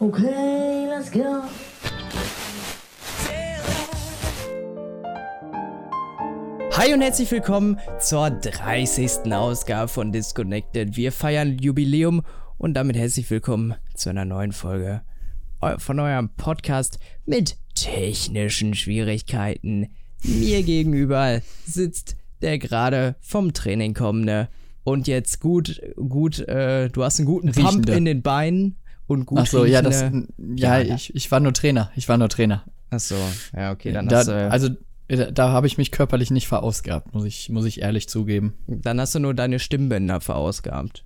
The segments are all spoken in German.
Okay, let's go. Hi und herzlich willkommen zur 30. Ausgabe von Disconnected. Wir feiern Jubiläum und damit herzlich willkommen zu einer neuen Folge von eurem Podcast mit technischen Schwierigkeiten. Mir gegenüber sitzt der gerade vom Training kommende und jetzt gut, gut, äh, du hast einen guten Pump in den Beinen und gut Ach so, ja, das, riechende- ja, ich, ich war nur Trainer. Ich war nur Trainer. Ach so, ja, okay, dann da, hast du, also, da, da habe ich mich körperlich nicht verausgabt, muss ich, muss ich ehrlich zugeben. dann hast du nur deine Stimmbänder verausgabt.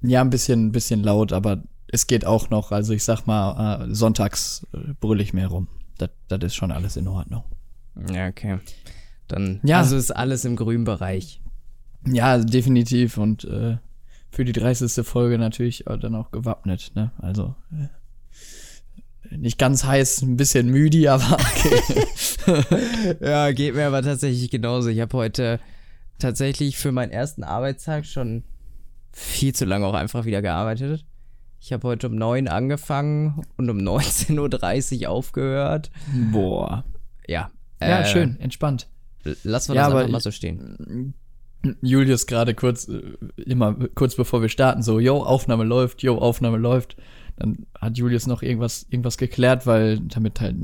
Ja, ein bisschen, ein bisschen laut, aber es geht auch noch. Also ich sag mal, äh, sonntags äh, brülle ich mehr rum. Das, das ist schon alles in Ordnung. Ja, okay. Dann, Ja. also ist alles im grünen Bereich. Ja, definitiv. Und äh, für die 30. Folge natürlich äh, dann auch gewappnet, ne? Also äh, nicht ganz heiß, ein bisschen müde, aber okay. Ja, geht mir aber tatsächlich genauso. Ich habe heute tatsächlich für meinen ersten Arbeitstag schon viel zu lange auch einfach wieder gearbeitet. Ich habe heute um 9 angefangen und um 19.30 Uhr aufgehört. Boah. Ja. Ja, äh, schön, entspannt. Lassen wir Ja, das aber einfach mal so stehen. Julius gerade kurz, äh, immer kurz bevor wir starten, so, yo, Aufnahme läuft, yo, Aufnahme läuft. Dann hat Julius noch irgendwas, irgendwas geklärt, weil damit halt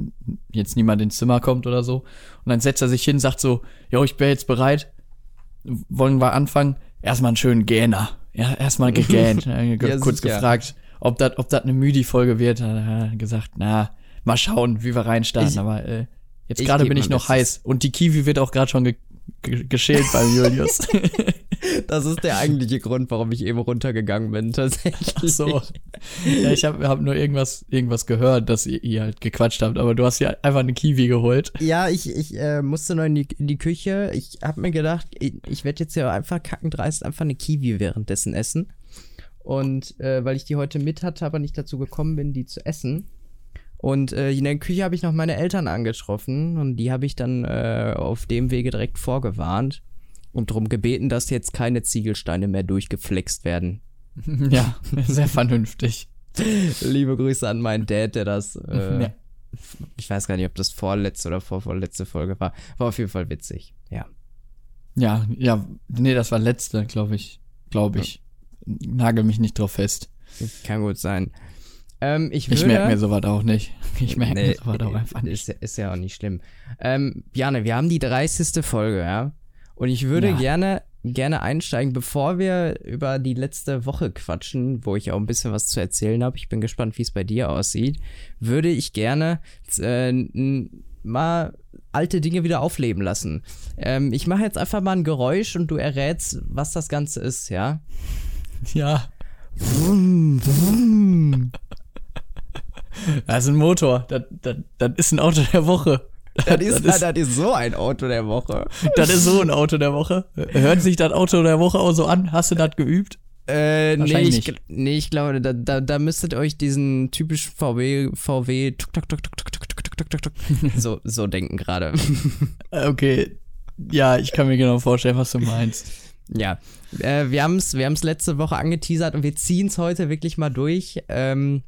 jetzt niemand ins Zimmer kommt oder so. Und dann setzt er sich hin, sagt so, yo, ich bin jetzt bereit. Wollen wir anfangen? Erstmal einen schönen Gähner. Ja, erstmal gegähnt. Ja, kurz sicher. gefragt, ob das ob das eine Müdi-Folge wird. Dann hat er gesagt, na, mal schauen, wie wir reinstarten. Ich- Aber äh, jetzt gerade bin ich noch heiß. Und die Kiwi wird auch gerade schon ge geschält beim Julius. Das ist der eigentliche Grund, warum ich eben runtergegangen bin, tatsächlich. Ach so. Ja, ich habe hab nur irgendwas, irgendwas gehört, dass ihr, ihr halt gequatscht habt, aber du hast ja einfach eine Kiwi geholt. Ja, ich, ich äh, musste noch in die, in die Küche. Ich habe mir gedacht, ich, ich werde jetzt ja einfach kackendreist einfach eine Kiwi währenddessen essen. Und äh, weil ich die heute mit hatte, aber nicht dazu gekommen bin, die zu essen. Und äh, in der Küche habe ich noch meine Eltern angetroffen und die habe ich dann äh, auf dem Wege direkt vorgewarnt und darum gebeten, dass jetzt keine Ziegelsteine mehr durchgeflext werden. Ja, sehr vernünftig. Liebe Grüße an meinen Dad, der das, äh, Ja. ich weiß gar nicht, ob das vorletzte oder vorvorletzte Folge war. War auf jeden Fall witzig, ja. Ja, ja, nee, das war letzte, glaube ich. Glaube ich. Nagel mich nicht drauf fest. Kann gut sein. Ähm, ich würde, Ich merke mir sowas auch nicht. Ich merke Nee, mir sowas auch einfach nicht. Ist, ja- ist ja auch nicht schlimm. Ähm, Bjane, wir haben die 30. Folge, ja. Und ich würde Ja. gerne, gerne einsteigen, bevor wir über die letzte Woche quatschen, wo ich auch ein bisschen was zu erzählen habe. Ich bin gespannt, wie es bei dir aussieht. Würde ich gerne äh, mal alte Dinge wieder aufleben lassen. Ähm, ich mache jetzt einfach mal ein Geräusch und du errätst, was das Ganze ist, ja? Ja, Vroom, vroom. Das ist ein Motor. Das, das, das ist ein Auto der Woche. Das ist, das, ist, das ist so ein Auto der Woche. das ist so ein Auto der Woche. Hört sich das Auto der Woche auch so an? Hast du das geübt? Äh, nee, ich, nee, ich glaube, da, da, da müsstet ihr euch diesen typischen VW, VW, tuk, tuk, tuk, tuk, tuk, tuk, tuk, tuk, tuk, so, so denken gerade. Okay. Ja, ich kann mir genau vorstellen, was du meinst. ja, äh, wir haben es wir haben's letzte Woche angeteasert und wir ziehen es heute wirklich mal durch. Ähm,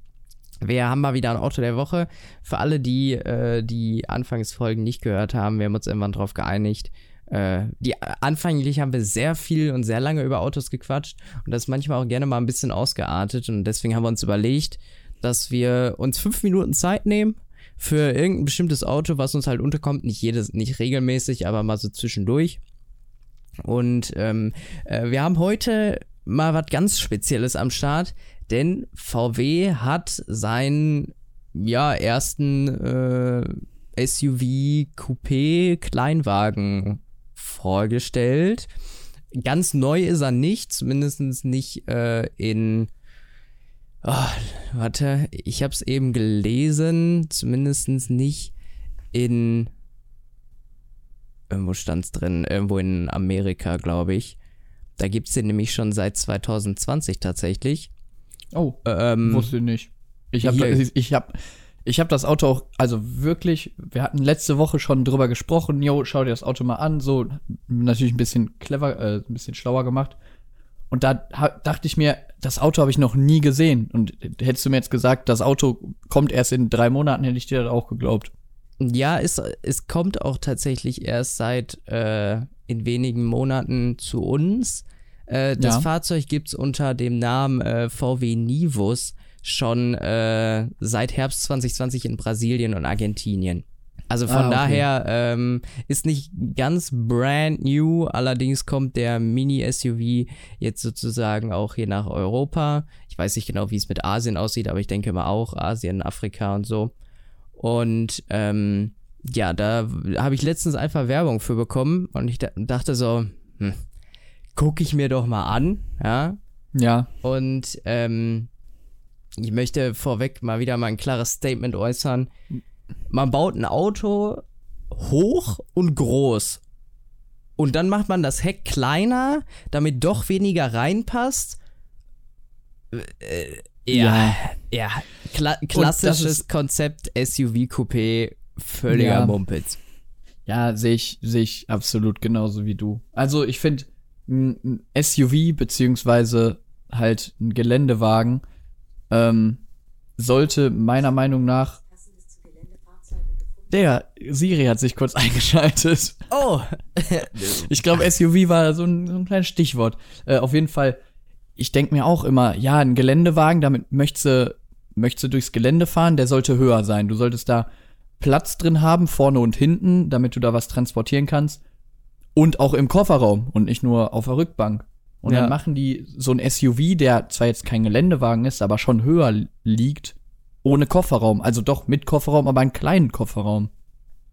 wir haben mal wieder ein Auto der Woche. Für alle, die äh, die Anfangsfolgen nicht gehört haben, wir haben uns irgendwann drauf geeinigt. Äh, die, anfänglich haben wir sehr viel und sehr lange über Autos gequatscht und das manchmal auch gerne mal ein bisschen ausgeartet und deswegen haben wir uns überlegt, dass wir uns fünf Minuten Zeit nehmen für irgendein bestimmtes Auto, was uns halt unterkommt, nicht jedes, nicht regelmäßig, aber mal so zwischendurch. Und ähm, äh, wir haben heute mal was ganz Spezielles am Start, denn VW hat seinen ja ersten äh, SUV Coupé Kleinwagen vorgestellt. Ganz neu ist er nicht, zumindest nicht äh, in. Oh, warte, ich habe es eben gelesen, zumindest nicht in. Irgendwo stand's drin, irgendwo in Amerika, glaube ich. Da gibt's den nämlich schon seit 2020 tatsächlich. Oh, Ähm, wusste ich nicht. Ich habe ich hab, ich hab das Auto auch, also wirklich, wir hatten letzte Woche schon drüber gesprochen, jo, schau dir das Auto mal an, so natürlich ein bisschen clever, äh, ein bisschen schlauer gemacht. Und da dachte ich mir, das Auto habe ich noch nie gesehen. Und hättest du mir jetzt gesagt, das Auto kommt erst in drei Monaten, hätte ich dir das auch geglaubt. Ja, es, es kommt auch tatsächlich erst seit äh, in wenigen Monaten zu uns. Äh, das Ja. Fahrzeug gibt's unter dem Namen äh, VW Nivus schon äh, seit Herbst 2020 in Brasilien und Argentinien. Also von Ah, okay. daher ähm, ist nicht ganz brand new, allerdings kommt der Mini-SUV jetzt sozusagen auch hier nach Europa. Ich weiß nicht genau, wie es mit Asien aussieht, aber ich denke mal auch Asien, Afrika und so. Und ähm, ja, da habe ich letztens einfach Werbung für bekommen und ich da, dachte so, hm, gucke ich mir doch mal an, ja. Ja, Und ähm, ich möchte vorweg mal wieder mal ein klares Statement äußern. Man baut ein Auto hoch und groß. Und dann macht man das Heck kleiner, damit doch weniger reinpasst. Äh, ja, ja. Kla klassisches Konzept SUV-Coupé, völliger Ja. Mumpitz. ja, sehe ich, sehe ich absolut genauso wie du. Also ich finde, ein SUV beziehungsweise halt ein Geländewagen ähm, sollte meiner Meinung nach der Siri hat sich kurz eingeschaltet. Oh, Ich glaube, SUV war so ein, so ein kleines Stichwort. Äh, auf jeden Fall, ich denke mir auch immer, ja, ein Geländewagen, damit möchtest du, möchtest du durchs Gelände fahren, der sollte höher sein. Du solltest da Platz drin haben, vorne und hinten, damit du da was transportieren kannst. Und auch im Kofferraum und nicht nur auf der Rückbank. Und Ja. dann machen die so ein SUV, der zwar jetzt kein Geländewagen ist, aber schon höher liegt, ohne Kofferraum. Also doch mit Kofferraum, aber einen kleinen Kofferraum.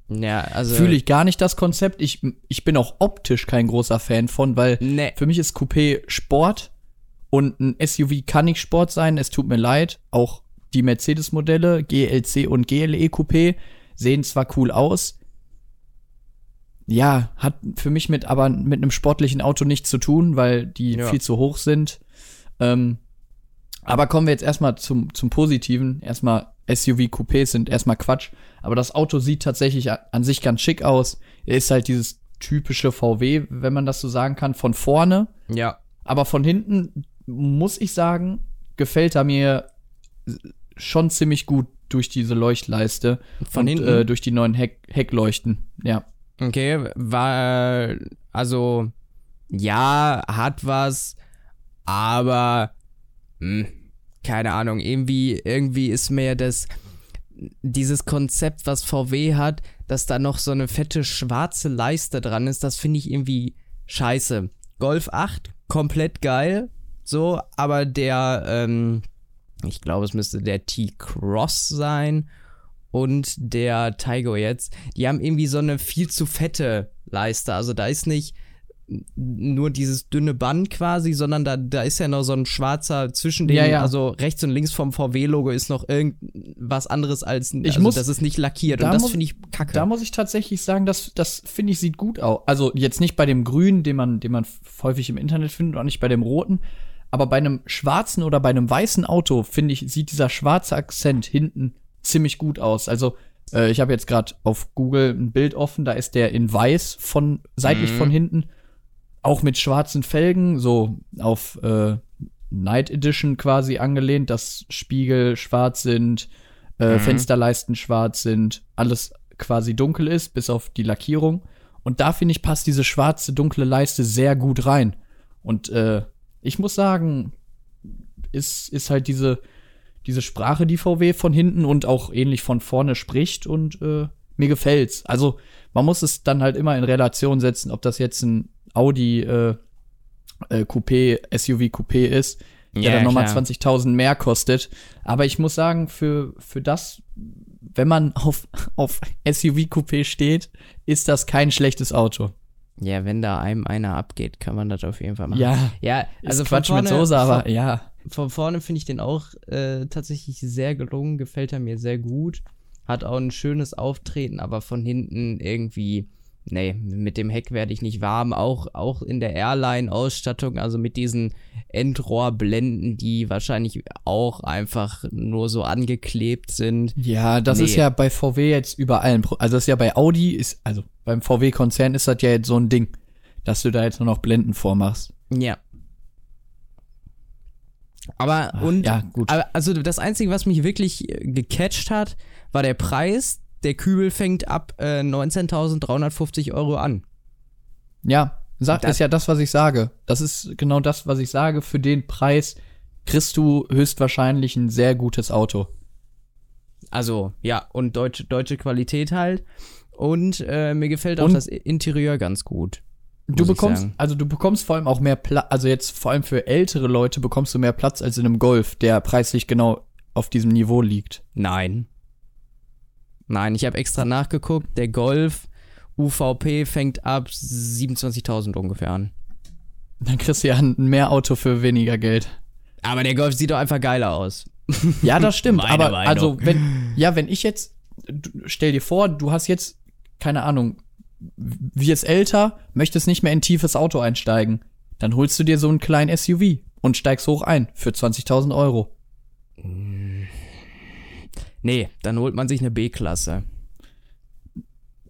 ja, also. Fühle ich gar nicht das Konzept. Ich, ich bin auch optisch kein großer Fan von, weil Nee. für mich ist Coupé Sport und ein SUV kann nicht Sport sein. Es tut mir leid. Auch die Mercedes-Modelle, GLC und GLE Coupé, sehen zwar cool aus. Ja, hat für mich mit aber mit einem sportlichen Auto nichts zu tun, weil die Ja. viel zu hoch sind. Ähm, aber kommen wir jetzt erstmal zum, zum Positiven. Erstmal SUV-Coupés sind erstmal Quatsch. Aber das Auto sieht tatsächlich an sich ganz schick aus. Er ist halt dieses typische VW, wenn man das so sagen kann, von vorne. Ja. Aber von hinten, muss ich sagen, gefällt er mir schon ziemlich gut durch diese Leuchtleiste. Von und, hinten? Äh, durch die neuen Heck Heckleuchten. Ja. Okay, war, also, ja, hat was, aber, hm, keine Ahnung, irgendwie, irgendwie ist mir das, dieses Konzept, was VW hat, dass da noch so eine fette schwarze Leiste dran ist, das finde ich irgendwie scheiße. Golf 8, komplett geil, so, aber der, ähm, ich glaube, es müsste der T-Cross sein und der Taigo jetzt, die haben irgendwie so eine viel zu fette Leiste. Also da ist nicht nur dieses dünne Band quasi, sondern da, da ist ja noch so ein schwarzer zwischen den, Ja, ja. also rechts und links vom VW-Logo ist noch irgendwas anderes als, Ich also muss- das ist nicht lackiert da und das finde ich kacke. Da muss ich tatsächlich sagen, das, das finde ich sieht gut aus. Also jetzt nicht bei dem grünen, den man, den man häufig im Internet findet, auch nicht bei dem roten. Aber bei einem schwarzen oder bei einem weißen Auto, finde ich, sieht dieser schwarze Akzent hinten ziemlich gut aus. Also, äh, ich habe jetzt gerade auf Google ein Bild offen, da ist der in weiß von seitlich Mhm. von hinten. Auch mit schwarzen Felgen, so auf äh, Night Edition quasi angelehnt, dass Spiegel schwarz sind, äh, Mhm. Fensterleisten schwarz sind, alles quasi dunkel ist, bis auf die Lackierung. Und da finde ich, passt diese schwarze, dunkle Leiste sehr gut rein. Und äh, ich muss sagen, ist, ist halt diese, diese Sprache, die VW von hinten und auch ähnlich von vorne spricht und äh, mir gefällt's. Also man muss es dann halt immer in Relation setzen, ob das jetzt ein Audi äh, äh, Coupé, SUV Coupé ist, der Ja, dann nochmal klar. 20.000 mehr kostet. Aber ich muss sagen, für, für das, wenn man auf, auf SUV Coupé steht, ist das kein schlechtes Auto. ja, wenn da einem einer abgeht, kann man das auf jeden Fall machen. Ja, ja also ist Quatsch vorne, mit Soße, aber von, ja. Von vorne finde ich den auch äh, tatsächlich sehr gelungen, gefällt er mir sehr gut. Hat auch ein schönes Auftreten, aber von hinten irgendwie, nee, mit dem Heck werde ich nicht warm. Auch, auch in der Airline-Ausstattung, also mit diesen Endrohrblenden, die wahrscheinlich auch einfach nur so angeklebt sind. Ja, das Nee. ist ja bei VW jetzt überall. Also das ist ja bei Audi, ist, also beim VW-Konzern ist das ja jetzt so ein Ding, dass du da jetzt nur noch Blenden vormachst. Ja. Aber und ja, gut. also das Einzige, was mich wirklich äh, gecatcht hat, war der Preis. Der Kübel fängt ab äh, 19.350 Euro an. Ja, sag, Das- ist ja das, was ich sage. Das ist genau das, was ich sage. Für den Preis kriegst du höchstwahrscheinlich ein sehr gutes Auto. Also, ja, und deutsche, deutsche Qualität halt. Und äh, mir gefällt auch Und- das Interieur ganz gut. Du bekommst, also du bekommst vor allem auch mehr Platz, also jetzt vor allem für ältere Leute bekommst du mehr Platz als in einem Golf, der preislich genau auf diesem Niveau liegt. Nein. Nein, ich habe extra nachgeguckt. Der Golf UVP fängt ab 27.000 ungefähr an. Dann kriegst du ja ein Mehrauto für weniger Geld. Aber der Golf sieht doch einfach geiler aus. Ja, das stimmt. Aber Meinung. also wenn, ja, wenn ich jetzt, stell dir vor, du hast jetzt keine Ahnung, wirst älter, möchtest nicht mehr in ein tiefes Auto einsteigen, dann holst du dir so einen kleinen SUV und steigst hoch ein für 20.000 Euro. Nee, dann holt man sich eine B-Klasse.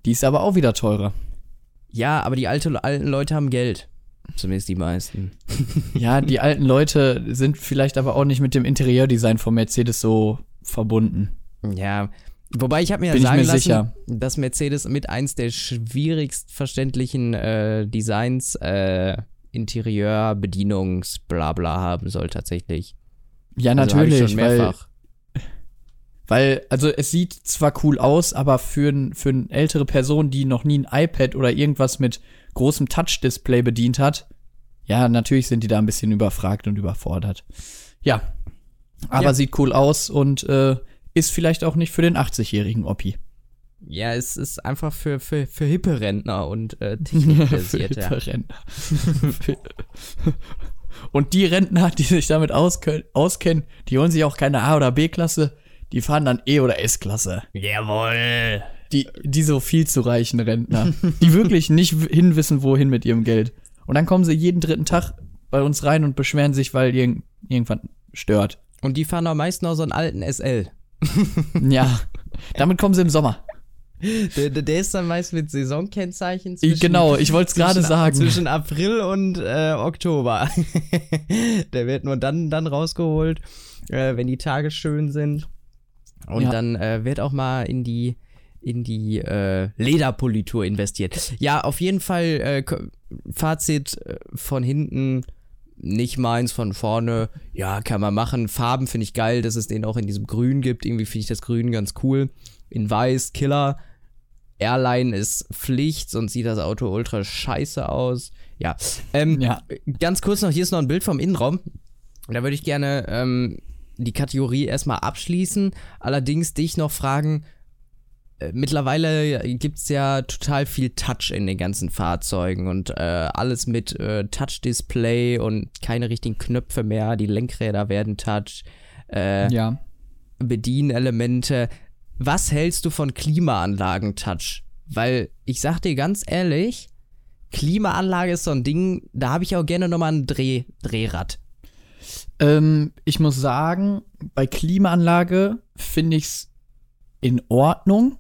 Die ist aber auch wieder teurer. Ja, aber die alte, alten Leute haben Geld. Zumindest die meisten. Ja, die alten Leute sind vielleicht aber auch nicht mit dem Interieurdesign von Mercedes so verbunden. Ja. Wobei ich habe mir ja Bin sagen mir lassen, sicher. dass Mercedes mit eins der schwierigst verständlichen äh, Designs äh, Interieur, Bedienungs, bla bla haben soll tatsächlich. Ja, Also natürlich, weil, mehrfach. weil, also es sieht zwar cool aus, aber für, für eine ältere Person, die noch nie ein iPad oder irgendwas mit großem Touch-Display bedient hat, ja, natürlich sind die da ein bisschen überfragt und überfordert. Ja, aber Ja. sieht cool aus und äh, ist vielleicht auch nicht für den 80-jährigen Oppi. Ja, es ist einfach für, für, für hippe Rentner und äh, technikbasierte. Für Rentner. und die Rentner, die sich damit auskennen, die holen sich auch keine A- oder B-Klasse, die fahren dann E- oder S-Klasse. Jawohl. Die, die so viel zu reichen Rentner, die wirklich nicht hinwissen, wohin mit ihrem Geld. Und dann kommen sie jeden dritten Tag bei uns rein und beschweren sich, weil irgend, irgendwann stört. Und die fahren am meisten auch so einen alten SL. Ja, damit kommen sie im Sommer. Der, der, ist dann meist mit Saisonkennzeichen Ich- genau, ich wollt's gerade zwischen- sagen. Zwischen April und äh, Oktober. der wird nur dann, dann rausgeholt, äh, wenn die Tage schön sind. Und Ja. dann äh, wird auch mal in die in die äh, Lederpolitur investiert. Ja, auf jeden Fall äh, Fazit äh, von hinten nicht meins, von vorne, ja, kann man machen. Farben finde ich geil, dass es den auch in diesem Grün gibt. Irgendwie finde ich das Grün ganz cool. In Weiß, Killer. Airline ist Pflicht, sonst sieht das Auto ultra scheiße aus. Ja. Ähm, Ja. Ganz kurz noch, hier ist noch ein Bild vom Innenraum. Da würde ich gerne ähm, die Kategorie erstmal abschließen. Allerdings dich noch fragen, mittlerweile gibt es ja total viel Touch in den ganzen Fahrzeugen und äh, alles mit äh, Touch-Display und keine richtigen Knöpfe mehr. Die Lenkräder werden Touch. Äh, Ja. Bedienelemente. Was hältst du von Klimaanlagen-Touch? Weil ich sag dir ganz ehrlich, Klimaanlage ist so ein Ding, da habe ich auch gerne nochmal ein Dreh, Drehrad. Ähm, ich muss sagen, bei Klimaanlage finde ich's in Ordnung.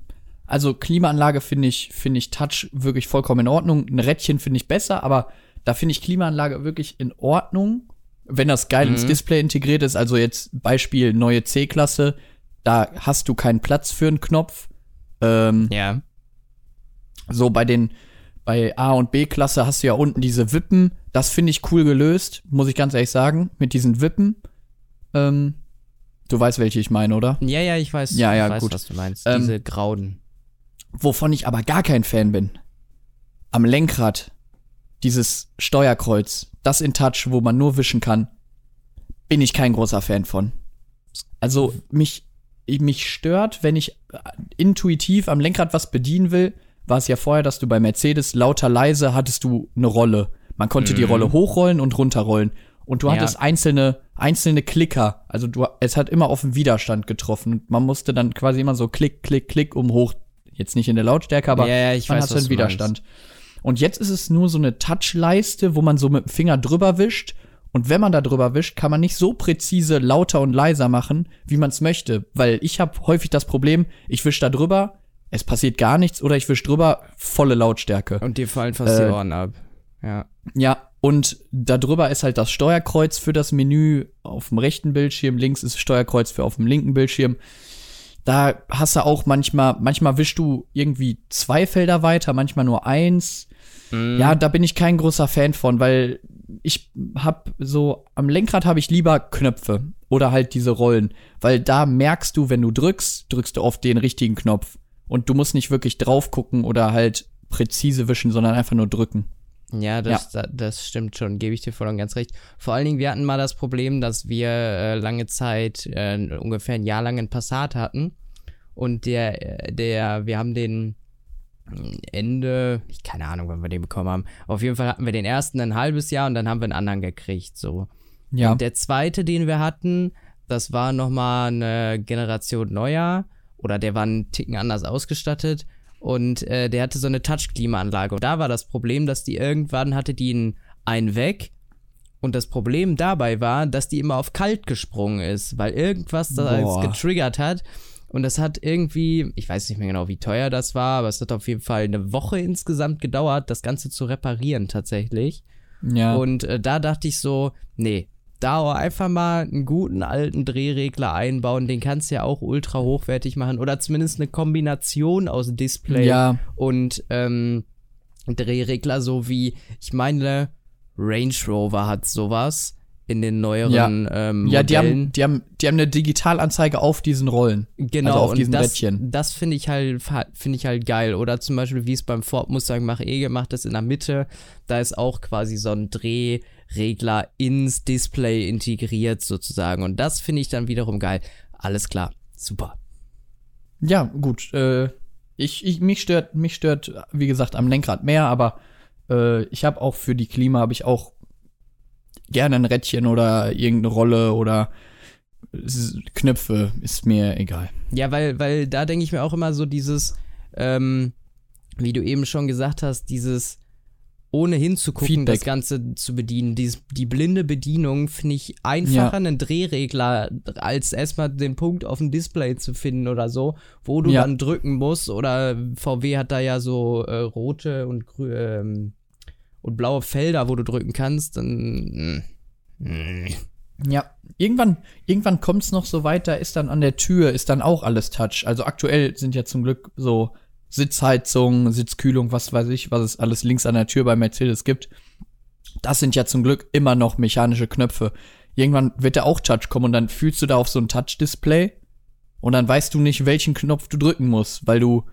Also Klimaanlage finde ich, finde ich Touch wirklich vollkommen in Ordnung. Ein Rädchen finde ich besser, aber da finde ich Klimaanlage wirklich in Ordnung. Wenn das geil ins Mhm. Display integriert ist, also jetzt Beispiel neue C-Klasse, da hast du keinen Platz für einen Knopf. Ähm, Ja. so bei den bei A und B Klasse hast du ja unten diese Wippen. Das finde ich cool gelöst, muss ich ganz ehrlich sagen, mit diesen Wippen. Ähm, du weißt, welche ich meine, oder? Ja, ja, ich weiß, Ja, ja, ich weiß gut. was du meinst. Ähm, Diese grauen. Wovon ich aber gar kein Fan bin. Am Lenkrad dieses Steuerkreuz, das in Touch, wo man nur wischen kann, bin ich kein großer Fan von. Also mich mich stört, wenn ich äh, intuitiv am Lenkrad was bedienen will, war es ja vorher, dass du bei Mercedes lauter leise hattest du eine Rolle. Man konnte die Mhm. Rolle hochrollen und runterrollen. Und du Ja. hattest einzelne, einzelne Klicker. Also du, es hat immer auf den Widerstand getroffen. Man musste dann quasi immer so klick, klick, klick, um hoch. Jetzt nicht in der Lautstärke, aber Ja, ja, ich man weiß, was einen du Widerstand. Und jetzt ist es nur so eine Touchleiste, wo man so mit dem Finger drüber wischt. Und wenn man da drüber wischt, kann man nicht so präzise lauter und leiser machen, wie man es möchte. Weil ich habe häufig das Problem, ich wisch da drüber, es passiert gar nichts, oder ich wisch drüber, volle Lautstärke. Und dir fallen fast Äh, die Ohren ab. Ja. Ja, Und darüber ist halt das Steuerkreuz für das Menü auf dem rechten Bildschirm, links ist das Steuerkreuz für auf dem linken Bildschirm. Da hast du auch manchmal, manchmal wischst du irgendwie zwei Felder weiter, manchmal nur eins. Ja, da bin ich kein großer Fan von, weil ich hab so, am Lenkrad habe ich lieber Knöpfe oder halt diese Rollen, weil da merkst du, wenn du drückst, drückst du auf den richtigen Knopf. Und du musst nicht wirklich drauf gucken oder halt präzise wischen, sondern einfach nur drücken. Ja, das, da- das stimmt schon, gebe ich dir voll und ganz recht. Vor allen Dingen, wir hatten mal das Problem, dass wir äh, lange Zeit, äh, ungefähr ein Jahr lang einen Passat hatten. Und der, äh, der, wir haben den Ende, ich keine Ahnung, wann wir den bekommen haben. Auf jeden Fall hatten wir den ersten ein halbes Jahr und dann haben wir einen anderen gekriegt, so. Ja. Und der zweite, den wir hatten, das war nochmal eine Generation neuer oder der war einen Ticken anders ausgestattet und äh, der hatte so eine Touch-Klimaanlage. Und da war das Problem, dass die irgendwann hatte die einen, einen weg und das Problem dabei war, dass die immer auf kalt gesprungen ist, weil irgendwas da Boah. getriggert hat. Und das hat irgendwie, ich weiß nicht mehr genau, wie teuer das war, aber es hat auf jeden Fall eine Woche insgesamt gedauert, das Ganze zu reparieren tatsächlich. ja. Und äh, da dachte ich so, nee, da auch einfach mal einen guten alten Drehregler einbauen, den kannst du ja auch ultra hochwertig machen oder zumindest eine Kombination aus Display ja. und ähm, Drehregler, so wie, ich meine, Range Rover hat sowas in den neueren ähm, Ja, die haben, die, haben, die haben eine Digitalanzeige auf diesen Rollen. Genau, Also auf diesen das, Rädchen. das finde ich halt finde ich halt geil. Oder zum Beispiel, wie es beim Ford Mustang Mach-E gemacht ist, in der Mitte, da ist auch quasi so ein Drehregler ins Display integriert sozusagen. Und das finde ich dann wiederum geil. Alles klar, super. Ja, gut. Äh, ich, ich, mich stört, mich stört, wie gesagt, am Lenkrad mehr, aber äh, ich habe auch für die Klima habe ich auch gerne ein Rädchen oder irgendeine Rolle oder Knöpfe, ist mir egal. Ja, weil, weil da denke ich mir auch immer so dieses, ähm, wie du eben schon gesagt hast, dieses ohne hinzugucken, das Feedback. Ganze zu bedienen. Dieses, die blinde Bedienung finde ich einfacher, einen Drehregler, als erstmal den Punkt auf dem Display zu finden oder so, wo du Ja. dann drücken musst. Oder VW hat da ja so äh, rote und ähm, und blaue Felder, wo du drücken kannst. Dann, mm. Ja, irgendwann, irgendwann kommt's noch so weit, da ist dann an der Tür, ist dann auch alles Touch. Also aktuell sind ja zum Glück so Sitzheizung, Sitzkühlung, was weiß ich, was es alles links an der Tür bei Mercedes gibt. Das sind ja zum Glück immer noch mechanische Knöpfe. Irgendwann wird da auch Touch kommen und dann fühlst du da auf so ein Touch-Display und dann weißt du nicht, welchen Knopf du drücken musst, weil du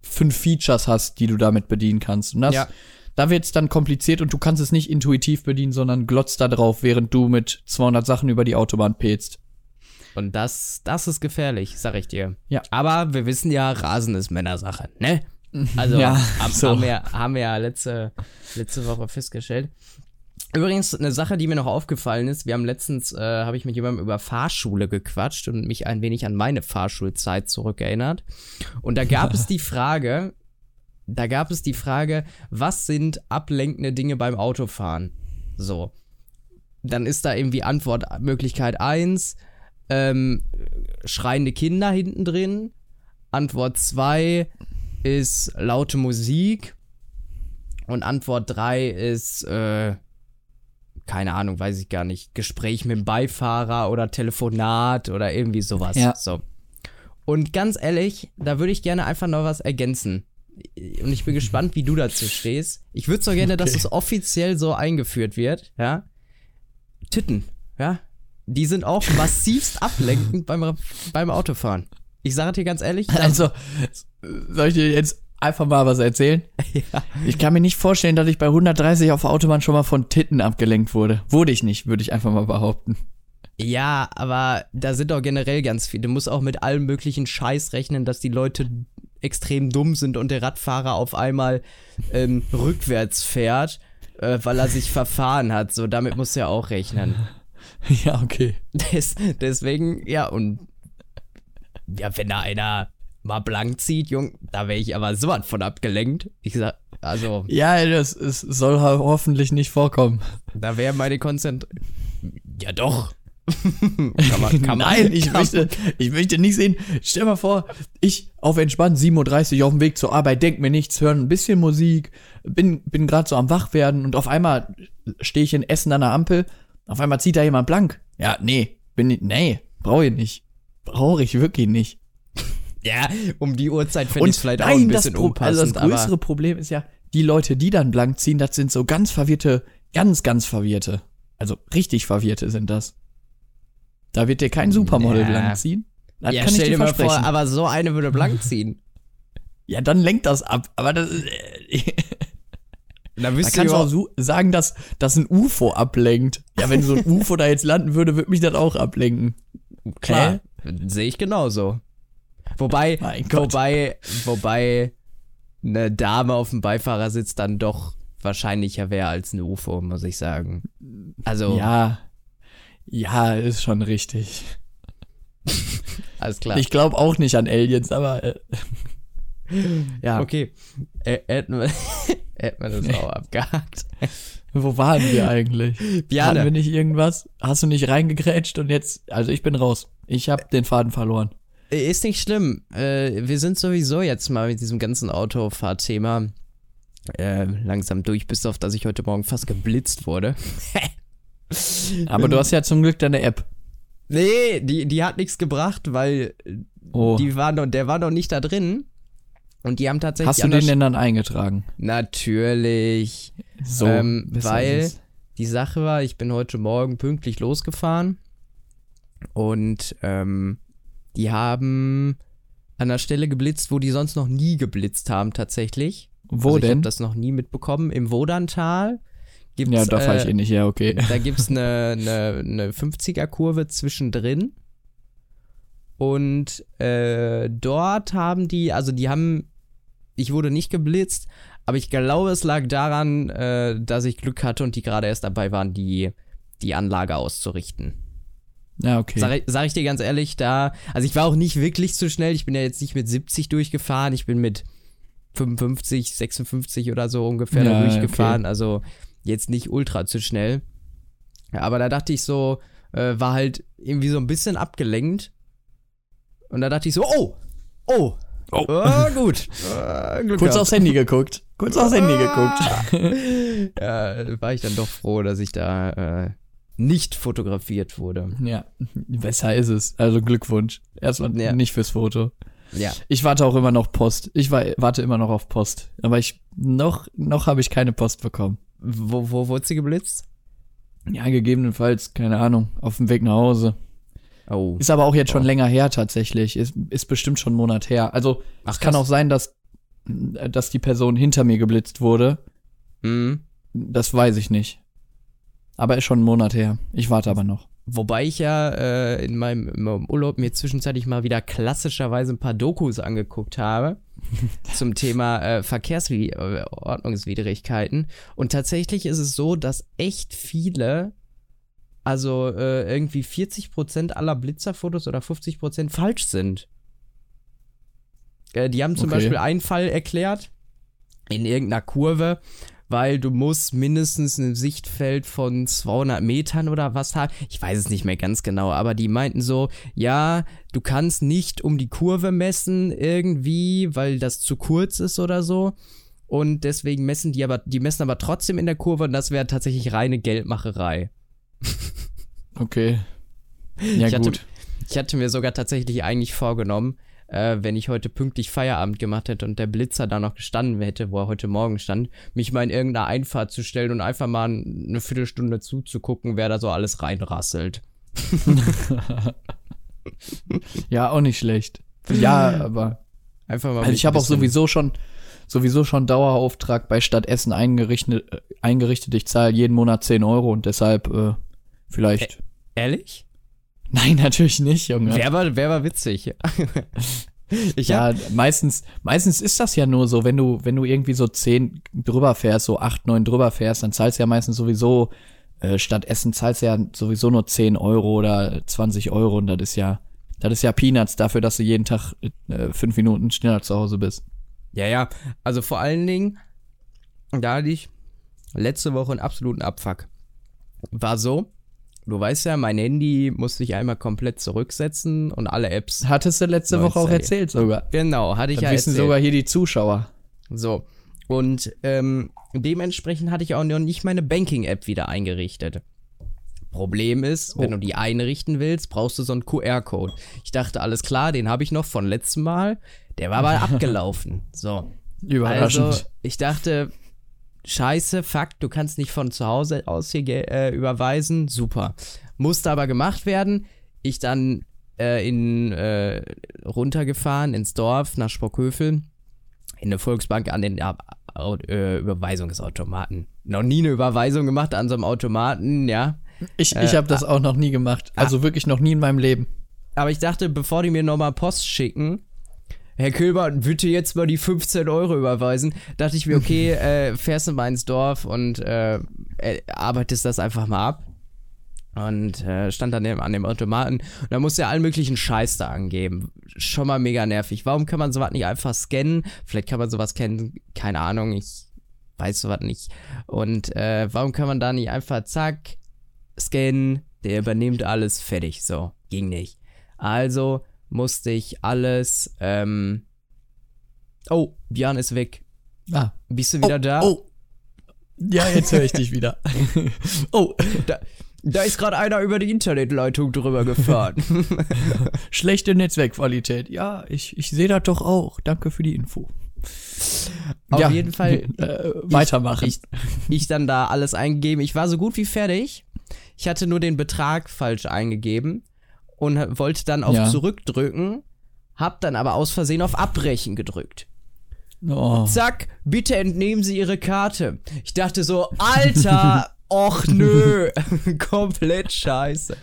fünf Features hast, die du damit bedienen kannst. Und das, Ja. da wird's dann kompliziert und du kannst es nicht intuitiv bedienen, sondern glotzt da drauf, während du mit 200 Sachen über die Autobahn petzt. Und das, das ist gefährlich, sag ich dir. Ja. Aber wir wissen ja, Rasen ist Männersache, ne? Also Ja, haben, so. haben, wir, haben wir ja letzte, letzte Woche festgestellt. Übrigens, eine Sache, die mir noch aufgefallen ist, wir haben letztens, äh, habe ich mit jemandem über Fahrschule gequatscht und mich ein wenig an meine Fahrschulzeit zurückerinnert. Und da gab es die Frage, da gab es die Frage, was sind ablenkende Dinge beim Autofahren? So. Dann ist da irgendwie Antwortmöglichkeit 1, ähm, schreiende Kinder hinten drin. Antwort 2 ist laute Musik. Und Antwort 3 ist, äh, keine Ahnung, weiß ich gar nicht, Gespräch mit dem Beifahrer oder Telefonat oder irgendwie sowas. Ja. So. Und ganz ehrlich, da würde ich gerne einfach noch was ergänzen. Und ich bin gespannt, wie du dazu stehst. Ich würde so gerne, dass Okay. es offiziell so eingeführt wird, ja. Titten, ja. Die sind auch massivst ablenkend beim, beim Autofahren. Ich sage dir ganz ehrlich, Also, soll ich dir jetzt einfach mal was erzählen? ja, Ich kann mir nicht vorstellen, dass ich bei 130 auf der Autobahn schon mal von Titten abgelenkt wurde. Wurde ich nicht, würde ich einfach mal behaupten. Ja, aber da sind doch generell ganz viele. Du musst auch mit allem möglichen Scheiß rechnen, dass die Leute extrem dumm sind und der Radfahrer auf einmal ähm, rückwärts fährt, äh, weil er sich verfahren hat. So, damit musst du ja auch rechnen. Ja, okay. Des, deswegen, ja, und ja, wenn da einer mal blank zieht, Jung, da wäre ich aber so was von abgelenkt. Ich sag, also, Ja, das es soll ho hoffentlich nicht vorkommen. da wäre meine Konzentration. Ja, doch. kann man, kann man, Nein, ich kann möchte, ich möchte nicht sehen. Stell mal vor, ich auf entspannt 7.30 Uhr auf dem Weg zur Arbeit, denk mir nichts, höre ein bisschen Musik, bin, bin gerade so am Wachwerden und auf einmal stehe ich in Essen an der Ampel, auf einmal zieht da jemand blank. Ja, nee, bin ich, nee, brauche ich nicht. Brauche ich wirklich nicht. Ja, um die Uhrzeit finde ich vielleicht auch nein, ein das, bisschen Pro also das unpassend, größere Problem ist ja, die Leute, die dann blank ziehen, das sind so ganz verwirrte, ganz, ganz verwirrte. Also richtig verwirrte sind das. Da wird dir kein Supermodel Ja. blank ziehen. Das ja, kann ich stell dir dir mal versprechen. vor, aber so eine würde blank ziehen. Ja, dann lenkt das ab. Aber das, äh, Da da kannst du auch so sagen, dass, dass ein UFO ablenkt. Ja, wenn so ein UFO da jetzt landen würde, würde mich das auch ablenken. Klar, sehe ich genauso. Wobei, wobei, wobei eine Dame auf dem Beifahrersitz dann doch wahrscheinlicher wäre als ein UFO, muss ich sagen. Also, Ja. Ja, ist schon richtig. alles klar. Ich glaube auch nicht an Aliens, aber äh, ja. okay, Ä- hätten wir, hätten wir das auch abgehakt. Wo waren wir eigentlich? Bjarne. Hatten wir nicht irgendwas? Hast du nicht reingegrätscht und jetzt, also ich bin raus. Ich habe den Faden verloren. Ist nicht schlimm. Äh, wir sind sowieso jetzt mal mit diesem ganzen Autofahrthema äh, langsam durch, bis auf, dass ich heute Morgen fast geblitzt wurde. Aber du hast ja zum Glück deine App. Nee, die, die hat nichts gebracht, weil Oh. die war noch, der war noch nicht da drin. Und die haben tatsächlich. Hast du den denn dann eingetragen? Natürlich. So, Ähm, weil-. Die Sache war, ich bin heute Morgen pünktlich losgefahren. Und ähm, die haben an der Stelle geblitzt, wo die sonst noch nie geblitzt haben, tatsächlich. Wo also Ich habe denn? das noch nie mitbekommen. Im Wodantal. Gibt's, Ja, da fahre ich äh, eh nicht, ja, okay. Da gibt es eine, eine, eine 50er-Kurve zwischendrin. Und äh, dort haben die, also die haben, ich wurde nicht geblitzt, aber ich glaube, es lag daran, äh, dass ich Glück hatte und die gerade erst dabei waren, die, die Anlage auszurichten. Ja, okay. Sag, ich- sag ich dir ganz ehrlich, da, also ich war auch nicht wirklich zu schnell. Ich bin ja jetzt nicht mit 70 durchgefahren, ich bin mit 55, 56 oder so ungefähr Ja, durchgefahren. Also jetzt nicht ultra zu schnell. Ja, aber da dachte ich so, äh, war halt irgendwie so ein bisschen abgelenkt. Und da dachte ich so, oh, oh, Oh. oh gut. Äh, Glück Kurz gehabt. aufs Handy geguckt. Kurz aufs Handy geguckt. ja, war ich dann doch froh, dass ich da äh, nicht fotografiert wurde. Ja, besser ist es. Also Glückwunsch. Erstmal Ja. nicht fürs Foto. Ja. Ich warte auch immer noch Post. Ich wa warte immer noch auf Post. Aber ich noch noch habe ich keine Post bekommen. Wo, wo wurde sie geblitzt? Ja, gegebenenfalls, keine Ahnung, auf dem Weg nach Hause. Oh. Ist aber auch jetzt schon Oh. länger her tatsächlich. Ist, ist bestimmt schon einen Monat her. Also Ach, es kann auch sein, dass, dass die Person hinter mir geblitzt wurde. Mhm. Das weiß ich nicht. Aber ist schon einen Monat her. Ich warte aber noch. Wobei ich ja äh, in, meinem, in meinem Urlaub mir zwischenzeitlich mal wieder klassischerweise ein paar Dokus angeguckt habe zum Thema äh, Verkehrsordnungswidrigkeiten. Und tatsächlich ist es so, dass echt viele, also äh, irgendwie 40% aller Blitzerfotos oder 50% falsch sind. Äh, die haben zum Okay. Beispiel einen Fall erklärt in irgendeiner Kurve, weil du musst mindestens ein Sichtfeld von 200 Metern oder was haben. Ich weiß es nicht mehr ganz genau, aber die meinten so, ja, du kannst nicht um die Kurve messen irgendwie, weil das zu kurz ist oder so. Und deswegen messen die aber, die messen aber trotzdem in der Kurve und das wäre tatsächlich reine Geldmacherei. Okay. Ja, Ich hatte- gut. Ich hatte mir sogar tatsächlich eigentlich vorgenommen, äh, wenn ich heute pünktlich Feierabend gemacht hätte und der Blitzer da noch gestanden hätte, wo er heute Morgen stand, mich mal in irgendeiner Einfahrt zu stellen und einfach mal eine Viertelstunde zuzugucken, wer da so alles reinrasselt. Ja, auch nicht schlecht. Ja, aber. Einfach mal. Also ich habe auch sowieso schon sowieso schon Dauerauftrag bei Stadt Essen eingerichtet. äh, eingerichtet. Ich zahle jeden Monat 10 Euro und deshalb äh, vielleicht. Ehrlich? Nein, natürlich nicht, Junge. Wer war, wer war witzig? ich ja, hab, meistens, meistens ist das ja nur so, wenn du, wenn du irgendwie so 10 drüber fährst, so 8, 9 drüber fährst, dann zahlst du ja meistens sowieso, äh, statt Essen zahlst du ja sowieso nur 10 Euro oder 20 Euro und das ist ja, das ist ja Peanuts dafür, dass du jeden Tag äh, fünf Minuten schneller zu Hause bist. Ja, ja. Also vor allen Dingen, da hatte ich letzte Woche einen absoluten Abfuck. War so, du weißt ja, mein Handy musste ich einmal komplett zurücksetzen und alle Apps. Hattest du letzte Woche auch erzählt sogar. Genau, hatte ich Das ja wissen erzählt. sogar hier die Zuschauer. So. Und ähm, dementsprechend hatte ich auch noch nicht meine Banking-App wieder eingerichtet. Problem ist, wenn Oh. du die einrichten willst, brauchst du so einen QR-Code. Ich dachte, alles klar, den habe ich noch von letztem Mal. Der war aber abgelaufen. So. Überraschend. Also, ich dachte, scheiße, fuck, du kannst nicht von zu Hause aus hier äh, überweisen. Super. Musste aber gemacht werden. Ich dann äh, in, äh, runtergefahren ins Dorf nach Sprockhövel. In der Volksbank an den äh, Au- Überweisungsautomaten. Noch nie eine Überweisung gemacht an so einem Automaten, ja. ich ich äh, habe das auch noch nie gemacht. Also wirklich noch nie in meinem Leben. Aber ich dachte, bevor die mir nochmal Post schicken, Herr Kilber, bitte jetzt mal die 15 Euro überweisen, dachte ich mir, okay, äh, fährst du mal ins Dorf und äh, äh, arbeitest das einfach mal ab. Und äh, stand dann an dem Automaten und da musste er allen möglichen Scheiß da angeben. Schon mal mega nervig. Warum kann man sowas nicht einfach scannen? Vielleicht kann man sowas kennen, keine Ahnung, ich weiß sowas nicht. Und äh, warum kann man da nicht einfach zack, scannen, der übernimmt alles, fertig. So, ging nicht. Also musste ich alles, ähm, oh, Björn ist weg. Ah. Bist du wieder oh, da? Oh. Ja, jetzt höre ich dich wieder. oh, Da, da ist gerade einer über die Internetleitung drüber gefahren. schlechte Netzwerkqualität. Ja, ich, ich sehe das doch auch. Danke für die Info. Auf ja, jeden Fall, Äh, weitermachen. ich, ich dann da alles eingegeben. Ich war so gut wie fertig. Ich hatte nur den Betrag falsch eingegeben und wollte dann auf Ja. Zurückdrücken, hab dann aber aus Versehen auf Abbrechen gedrückt. oh. Zack, bitte entnehmen Sie Ihre Karte. Ich dachte so, Alter, och nö, komplett scheiße.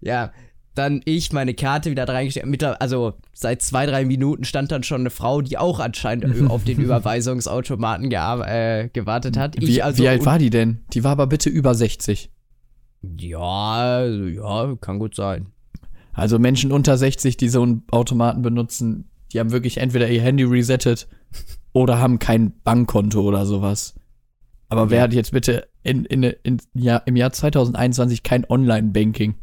Ja, dann ich meine Karte wieder da reingestellt. Mittler- Also seit zwei, drei Minuten stand dann schon eine Frau, die auch anscheinend auf den Überweisungsautomaten äh, gewartet hat. Ich Wie, also wie alt war die denn? Die war aber bitte über 60. Ja, ja, kann gut sein. Also Menschen unter 60, die so einen Automaten benutzen, die haben wirklich entweder ihr Handy resettet oder haben kein Bankkonto oder sowas. Aber wer hat jetzt bitte in, in, in, ja, im Jahr 2021 kein Online-Banking?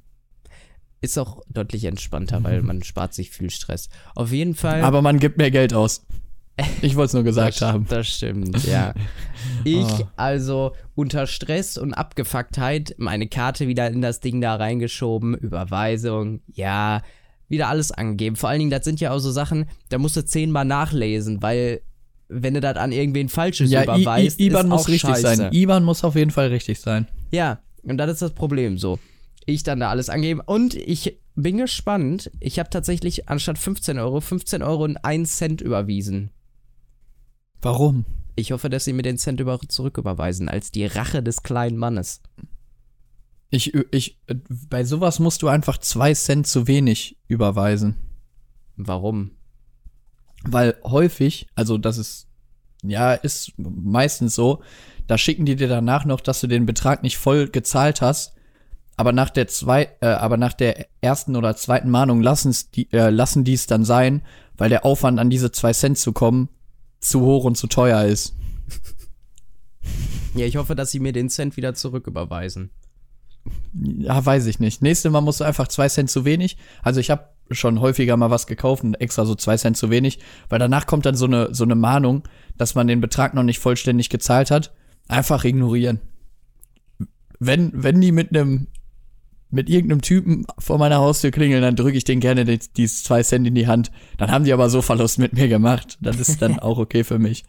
Ist auch deutlich entspannter, weil man spart sich viel Stress. Auf jeden Fall. Aber man gibt mehr Geld aus. Ich wollte es nur gesagt das, haben. Das stimmt, ja. Ich Oh. also unter Stress und Abgefucktheit meine Karte wieder in das Ding da reingeschoben, Überweisung, ja, wieder alles angegeben. Vor allen Dingen, das sind ja auch so Sachen, da musst du zehnmal nachlesen, weil wenn du das an irgendwen Falsches Ja, I, überweist, I, IBAN ist muss auch richtig scheiße. sein. IBAN muss auf jeden Fall richtig sein. Ja, und das ist das Problem so. Ich dann da alles angeben und ich bin gespannt. Ich habe tatsächlich anstatt 15 Euro 15 Euro und 1 Cent überwiesen. Warum? Ich hoffe, dass sie mir den Cent über zurücküberweisen, als die Rache des kleinen Mannes. Ich, ich, äh, bei sowas musst du einfach zwei Cent zu wenig überweisen. Warum? Weil häufig, also das ist, ja, ist meistens so, da schicken die dir danach noch, dass du den Betrag nicht voll gezahlt hast, aber nach der zwei, äh, aber nach der ersten oder zweiten Mahnung lassen's die, äh, lassen die es dann sein, weil der Aufwand an diese zwei Cent zu kommen zu hoch und zu teuer ist. Ja, ich hoffe, dass sie mir den Cent wieder zurücküberweisen. Ja, weiß ich nicht. Nächstes Mal musst du einfach zwei Cent zu wenig. Also ich habe schon häufiger mal was gekauft und extra so zwei Cent zu wenig, weil danach kommt dann so eine, so eine Mahnung, dass man den Betrag noch nicht vollständig gezahlt hat. Einfach ignorieren. Wenn, wenn die mit einem, mit irgendeinem Typen vor meiner Haustür klingeln, dann drücke ich denen gerne die, die zwei Cent in die Hand. Dann haben die aber so Verlust mit mir gemacht. Das ist dann auch okay für mich.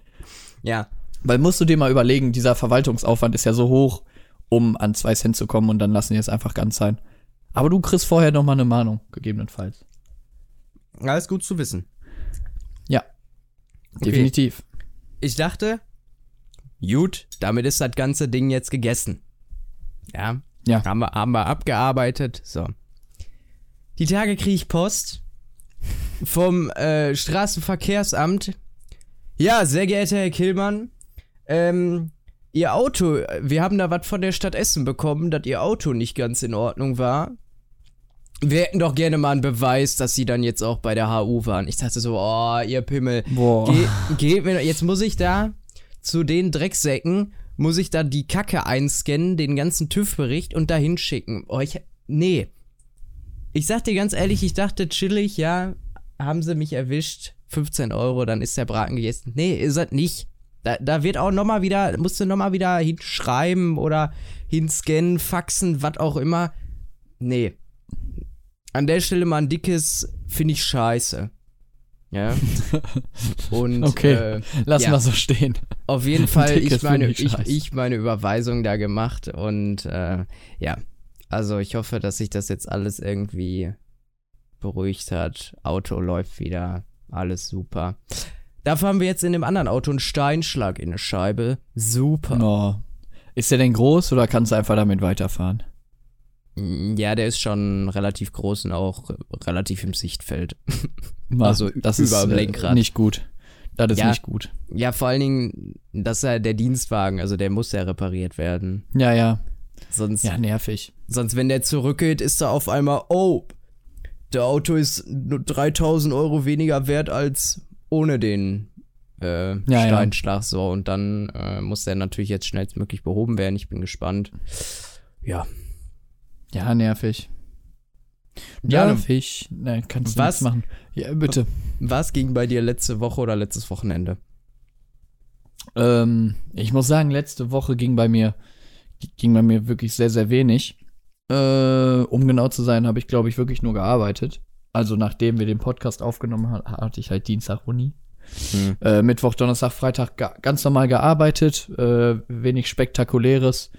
Ja, Weil musst du dir mal überlegen, dieser Verwaltungsaufwand ist ja so hoch, um an zwei Cent zu kommen und dann lassen die es einfach ganz sein. Aber du kriegst vorher noch mal eine Mahnung, gegebenenfalls. alles gut zu wissen. Ja, Okay. definitiv. Ich dachte, gut, damit ist das ganze Ding jetzt gegessen. Ja, Ja. haben wir, haben wir abgearbeitet. So. Die Tage kriege ich Post vom äh, Straßenverkehrsamt. Ja, sehr geehrter Herr Killmann, ähm, Ihr Auto, wir haben da was von der Stadt Essen bekommen, dass Ihr Auto nicht ganz in Ordnung war. Wir hätten doch gerne mal einen Beweis, dass Sie dann jetzt auch bei der HU waren. Ich dachte so, oh, ihr Pimmel. Boah. Ge geht mir, jetzt muss ich da zu den Drecksäcken, muss ich da die Kacke einscannen, den ganzen TÜV-Bericht und dahin schicken. Oh, ich, nee. Ich sag dir ganz ehrlich, ich dachte chillig, ja, haben sie mich erwischt, 15 Euro, dann ist der Braten gegessen. Nee, ist das nicht. Da, da wird auch nochmal wieder, musst du nochmal wieder hinschreiben oder hinscannen, faxen, was auch immer. Nee. An der Stelle mal ein dickes, finde ich scheiße. Ja. Und Okay, äh, Lass ja. mal so stehen. auf jeden Fall ich meine, ich ich, meine Überweisung da gemacht und äh, ja, also ich hoffe, dass sich das jetzt alles irgendwie beruhigt hat. Auto läuft wieder, alles super. Dafür haben wir jetzt in dem anderen Auto einen Steinschlag in der Scheibe. Super. Oh. Ist der denn groß oder kannst du einfach damit weiterfahren? Mm, Ja, der ist schon relativ groß und auch relativ im Sichtfeld. Also das über ist dem äh, Lenkrad. nicht gut. Das ist Ja. nicht gut. Ja, vor allen Dingen, das ist ja der Dienstwagen, also der muss ja repariert werden. Ja, ja. Sonst, Ja, nervig. sonst wenn der zurückgeht, ist da auf einmal, oh, der Auto ist nur 3000 Euro weniger wert als ohne den äh, ja. Steinschlag. So, und dann äh, muss der natürlich jetzt schnellstmöglich behoben werden. Ich bin gespannt. Ja. Ja, nervig. Ja. Nervig. Nein, kannst du Was? machen. Ja, bitte. Was ging bei dir letzte Woche oder letztes Wochenende? Ähm, ich muss sagen, letzte Woche ging bei mir ging bei mir wirklich sehr, sehr wenig. Äh, um genau zu sein, habe ich, glaube ich, wirklich nur gearbeitet. Also nachdem wir den Podcast aufgenommen haben, hatte ich halt Dienstag Uni. Hm. Äh, Mittwoch, Donnerstag, Freitag ga ganz normal gearbeitet. Äh, wenig Spektakuläres.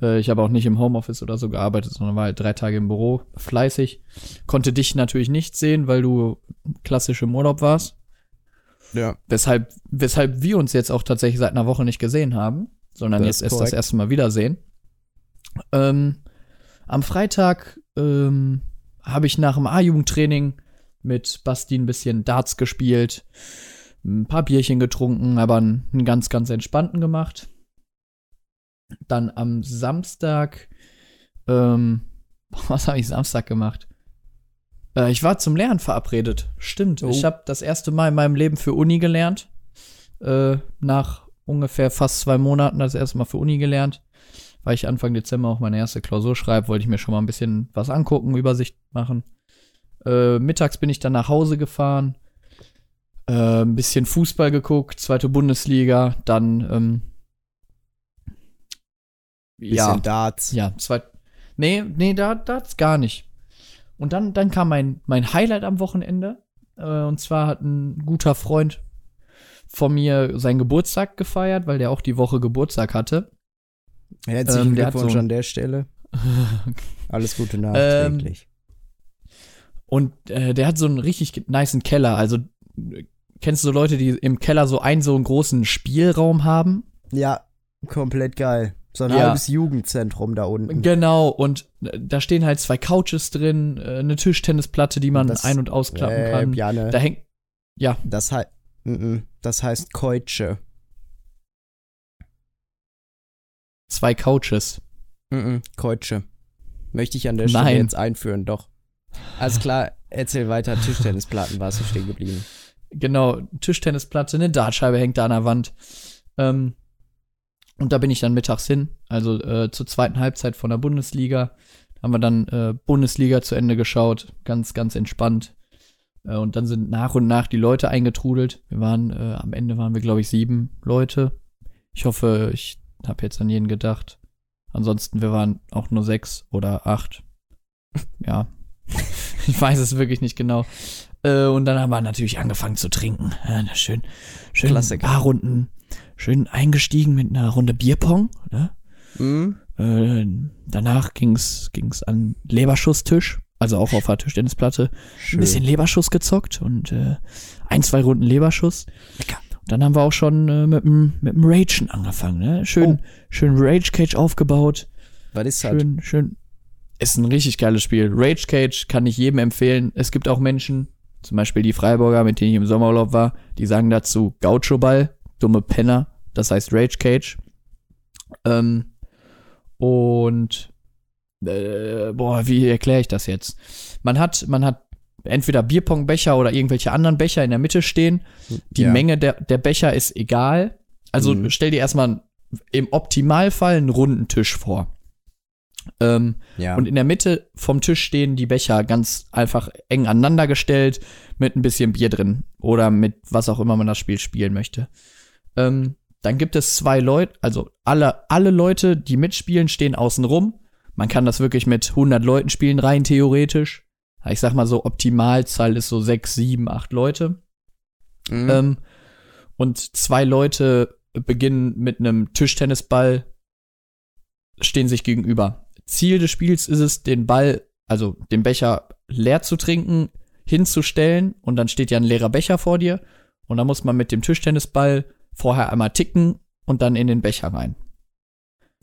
Äh, ich habe auch nicht im Homeoffice oder so gearbeitet, sondern war halt drei Tage im Büro, fleißig. Konnte dich natürlich nicht sehen, weil du klassisch im Urlaub warst. Ja. Weshalb, weshalb wir uns jetzt auch tatsächlich seit einer Woche nicht gesehen haben, sondern Das jetzt ist erst korrekt. das erste Mal wiedersehen. Ähm, am Freitag ähm, habe ich nach dem A-Jugendtraining mit Basti ein bisschen Darts gespielt, ein paar Bierchen getrunken, aber einen ganz, ganz entspannten gemacht. Dann am Samstag, ähm, was habe ich Samstag gemacht? Äh, ich war zum Lernen verabredet. Stimmt. Oh. Ich habe das erste Mal in meinem Leben für Uni gelernt. Äh, nach ungefähr fast zwei Monaten das erste Mal für Uni gelernt. Weil ich Anfang Dezember auch meine erste Klausur schreibe, wollte ich mir schon mal ein bisschen was angucken, Übersicht machen. Äh, mittags bin ich dann nach Hause gefahren, äh, ein bisschen Fußball geguckt, zweite Bundesliga, dann ähm, ja, Darts. ja, zwei. Nee, nee, da das gar nicht. Und dann, dann kam mein, mein Highlight am Wochenende. Äh, und zwar hat ein guter Freund von mir seinen Geburtstag gefeiert, weil der auch die Woche Geburtstag hatte. Herzlichen Ähm, Glückwunsch so- an der Stelle. Alles Gute Ähm, nachträglich. Und äh, der hat so einen richtig niceen Keller. Also kennst du so Leute, die im Keller so einen so einen großen Spielraum haben? ja, komplett geil. So ein Ja. halbes Jugendzentrum da unten. Genau, und äh, da stehen halt zwei Couches drin, äh, eine Tischtennisplatte, die man Das- ein- und ausklappen äh, kann. Bjarne, Da hängt. Ja, das, mm, das heißt Keutsche. zwei Couches. Mm Keutsche. Möchte ich an der Stelle Nein. jetzt einführen, doch. Alles klar, erzähl weiter. Tischtennisplatten warst du stehen geblieben. Genau, Tischtennisplatte, eine Dartscheibe hängt da an der Wand. Ähm, und da bin ich dann mittags hin, also äh, zur zweiten Halbzeit von der Bundesliga. Haben wir dann äh, Bundesliga zu Ende geschaut, ganz, ganz entspannt. Äh, und dann sind nach und nach die Leute eingetrudelt. Wir waren, äh, am Ende waren wir, glaube ich, sieben Leute. Ich hoffe, ich habe jetzt an jeden gedacht. Ansonsten, wir waren auch nur sechs oder acht. Ja. ich weiß es wirklich nicht genau. Äh, und dann haben wir natürlich angefangen zu trinken. Ja, schön, schön Klassiker. paar Runden, schön eingestiegen mit einer Runde Bierpong. Ne? Mm? Äh, danach ging's ging's an Leberschusstisch, also auch auf der Tischtennisplatte. Schön. Ein bisschen Leberschuss gezockt und äh, ein, zwei Runden Leberschuss. Lecker. Und dann haben wir auch schon äh, mit dem mit dem Ragen angefangen. Ne? Schön, schön Rage Cage aufgebaut. Was ist das? Schön, schön. Ist ein richtig geiles Spiel. Rage Cage kann ich jedem empfehlen. Es gibt auch Menschen, zum Beispiel die Freiburger, mit denen ich im Sommerurlaub war, die sagen dazu Gaucho-Ball, dumme Penner. Das heißt Rage Cage. Ähm, und äh, boah, wie erkläre ich das jetzt? Man hat, man hat entweder Bierpongbecher oder irgendwelche anderen Becher in der Mitte stehen. Die Ja. Menge der, der Becher ist egal. Also Mhm. stell dir erstmal im Optimalfall einen runden Tisch vor. Ähm, Ja. Und in der Mitte vom Tisch stehen die Becher ganz einfach eng aneinander gestellt mit ein bisschen Bier drin oder mit was auch immer man das Spiel spielen möchte. Ähm, dann gibt es zwei Leute, also alle, alle Leute, die mitspielen, stehen außen rum. Man kann das wirklich mit 100 Leuten spielen, rein theoretisch. Ich sag mal so, Optimalzahl ist so sechs, sieben, acht Leute. Mhm. Ähm, und zwei Leute beginnen mit einem Tischtennisball, stehen sich gegenüber. Ziel des Spiels ist es, den Ball, also den Becher leer zu trinken, hinzustellen und dann steht ja ein leerer Becher vor dir und dann muss man mit dem Tischtennisball vorher einmal ticken und dann in den Becher rein.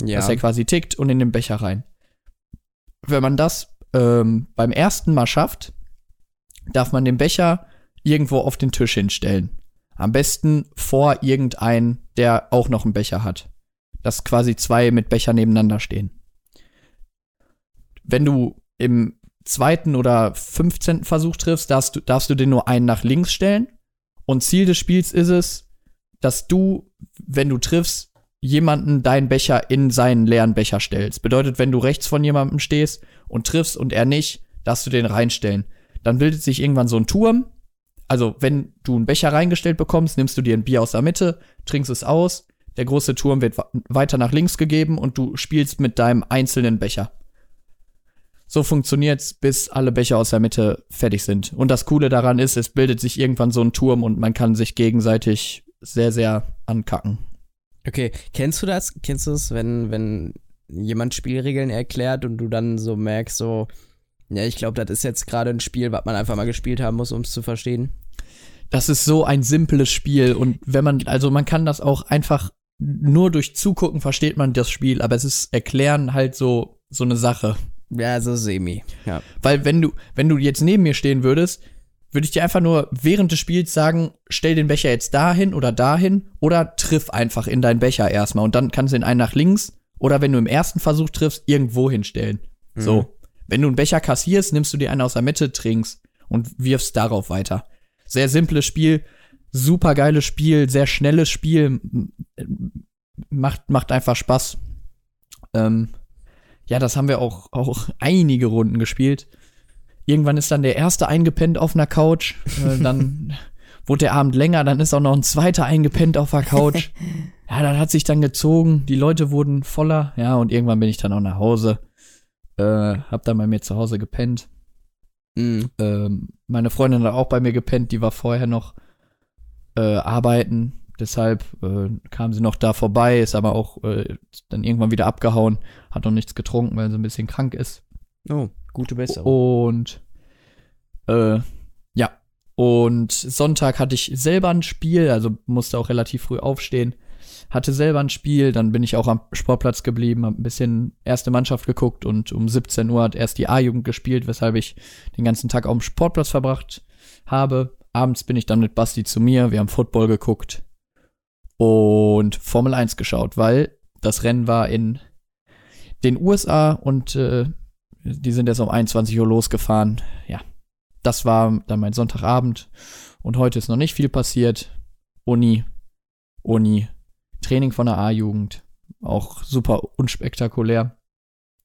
ja. Dass er quasi tickt und in den Becher rein. Wenn man das ähm, beim ersten Mal schafft, darf man den Becher irgendwo auf den Tisch hinstellen. Am besten vor irgendeinen, der auch noch einen Becher hat. Dass quasi zwei mit Becher nebeneinander stehen. Wenn du im zweiten oder 15. Versuch triffst, darfst du, darfst du den nur einen nach links stellen. Und Ziel des Spiels ist es, dass du, wenn du triffst, jemanden deinen Becher in seinen leeren Becher stellst. Bedeutet, wenn du rechts von jemandem stehst und triffst und er nicht, darfst du den reinstellen. Dann bildet sich irgendwann so ein Turm. Also, wenn du einen Becher reingestellt bekommst, nimmst du dir ein Bier aus der Mitte, trinkst es aus, der große Turm wird weiter nach links gegeben und du spielst mit deinem einzelnen Becher. So funktioniert's, bis alle Becher aus der Mitte fertig sind. Und das Coole daran ist, es bildet sich irgendwann so ein Turm und man kann sich gegenseitig sehr, sehr ankacken. Okay, kennst du das? Kennst du es, wenn, wenn jemand Spielregeln erklärt und du dann so merkst, so, ja, ich glaube, das ist jetzt gerade ein Spiel, was man einfach mal gespielt haben muss, um es zu verstehen? Das ist so ein simples Spiel und wenn man, also man kann das auch einfach nur durch Zugucken versteht man das Spiel, aber es ist Erklären halt so, so eine Sache. Ja, so semi. Ja. Weil wenn du, wenn du jetzt neben mir stehen würdest, würde ich dir einfach nur während des Spiels sagen, stell den Becher jetzt dahin oder dahin oder triff einfach in deinen Becher erstmal und dann kannst du den einen nach links oder wenn du im ersten Versuch triffst, irgendwo hinstellen. So. Wenn du einen Becher kassierst, nimmst du dir einen aus der Mitte, trinkst und wirfst darauf weiter. Sehr simples Spiel, super geiles Spiel, sehr schnelles Spiel, macht, macht einfach Spaß. Ähm, ja, das haben wir auch, auch einige Runden gespielt. Irgendwann ist dann der erste eingepennt auf einer Couch, äh, dann wurde der Abend länger, dann ist auch noch ein zweiter eingepennt auf der Couch. Ja, dann hat sich dann gezogen, die Leute wurden voller, ja, und irgendwann bin ich dann auch nach Hause. Äh, hab dann bei mir zu Hause gepennt. Mhm. Ähm, meine Freundin hat auch bei mir gepennt, die war vorher noch äh, arbeiten. Deshalb äh, kam sie noch da vorbei, ist aber auch äh, dann irgendwann wieder abgehauen, hat noch nichts getrunken, weil sie ein bisschen krank ist. Oh, gute Besserung. Und äh, ja. Und Sonntag hatte ich selber ein Spiel, also musste auch relativ früh aufstehen. Hatte selber ein Spiel, dann bin ich auch am Sportplatz geblieben, hab ein bisschen erste Mannschaft geguckt und um 17 Uhr hat erst die A-Jugend gespielt, weshalb ich den ganzen Tag auf dem Sportplatz verbracht habe. Abends bin ich dann mit Basti zu mir, wir haben Football geguckt und Formel 1 geschaut, weil das Rennen war in den USA und äh, die sind jetzt um 21 Uhr losgefahren. Ja, das war dann mein Sonntagabend. Und heute ist noch nicht viel passiert. Uni, Uni, Training von der A-Jugend. Auch super unspektakulär.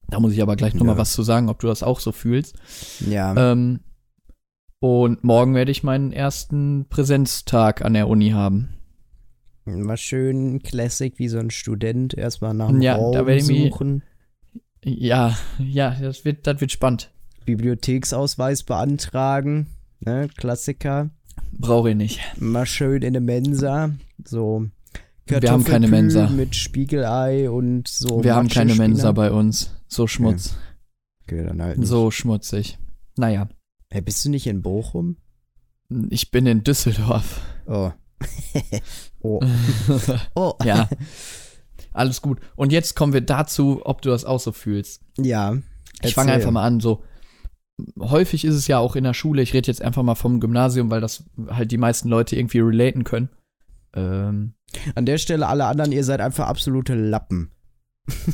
Da muss ich aber gleich noch Ja. mal was zu sagen, ob du das auch so fühlst. Ja. Ähm, und morgen werde ich meinen ersten Präsenztag an der Uni haben. Mal schön Classic wie so ein Student erstmal nach dem Ja, Raum da werde ich mich- suchen, Ja, ja, das wird, das wird spannend. Bibliotheksausweis beantragen, ne, Klassiker. Brauche ich nicht. Mal schön in der Mensa, so Wir haben keine Mensa. mit Spiegelei und so. Wir haben keine. Mensa bei uns. So Schmutz. Okay, dann halt nicht. So schmutzig. Naja, Hey, bist du nicht in Bochum? ich bin in Düsseldorf. Oh. oh. Oh. ja. Alles gut. Und jetzt kommen wir dazu, ob du das auch so fühlst. Ja. Ich fange einfach mal an, so. Häufig ist es ja auch in der Schule, ich rede jetzt einfach mal vom Gymnasium, weil das halt die meisten Leute irgendwie relaten können. Ähm, An der Stelle alle anderen, ihr seid einfach absolute Lappen.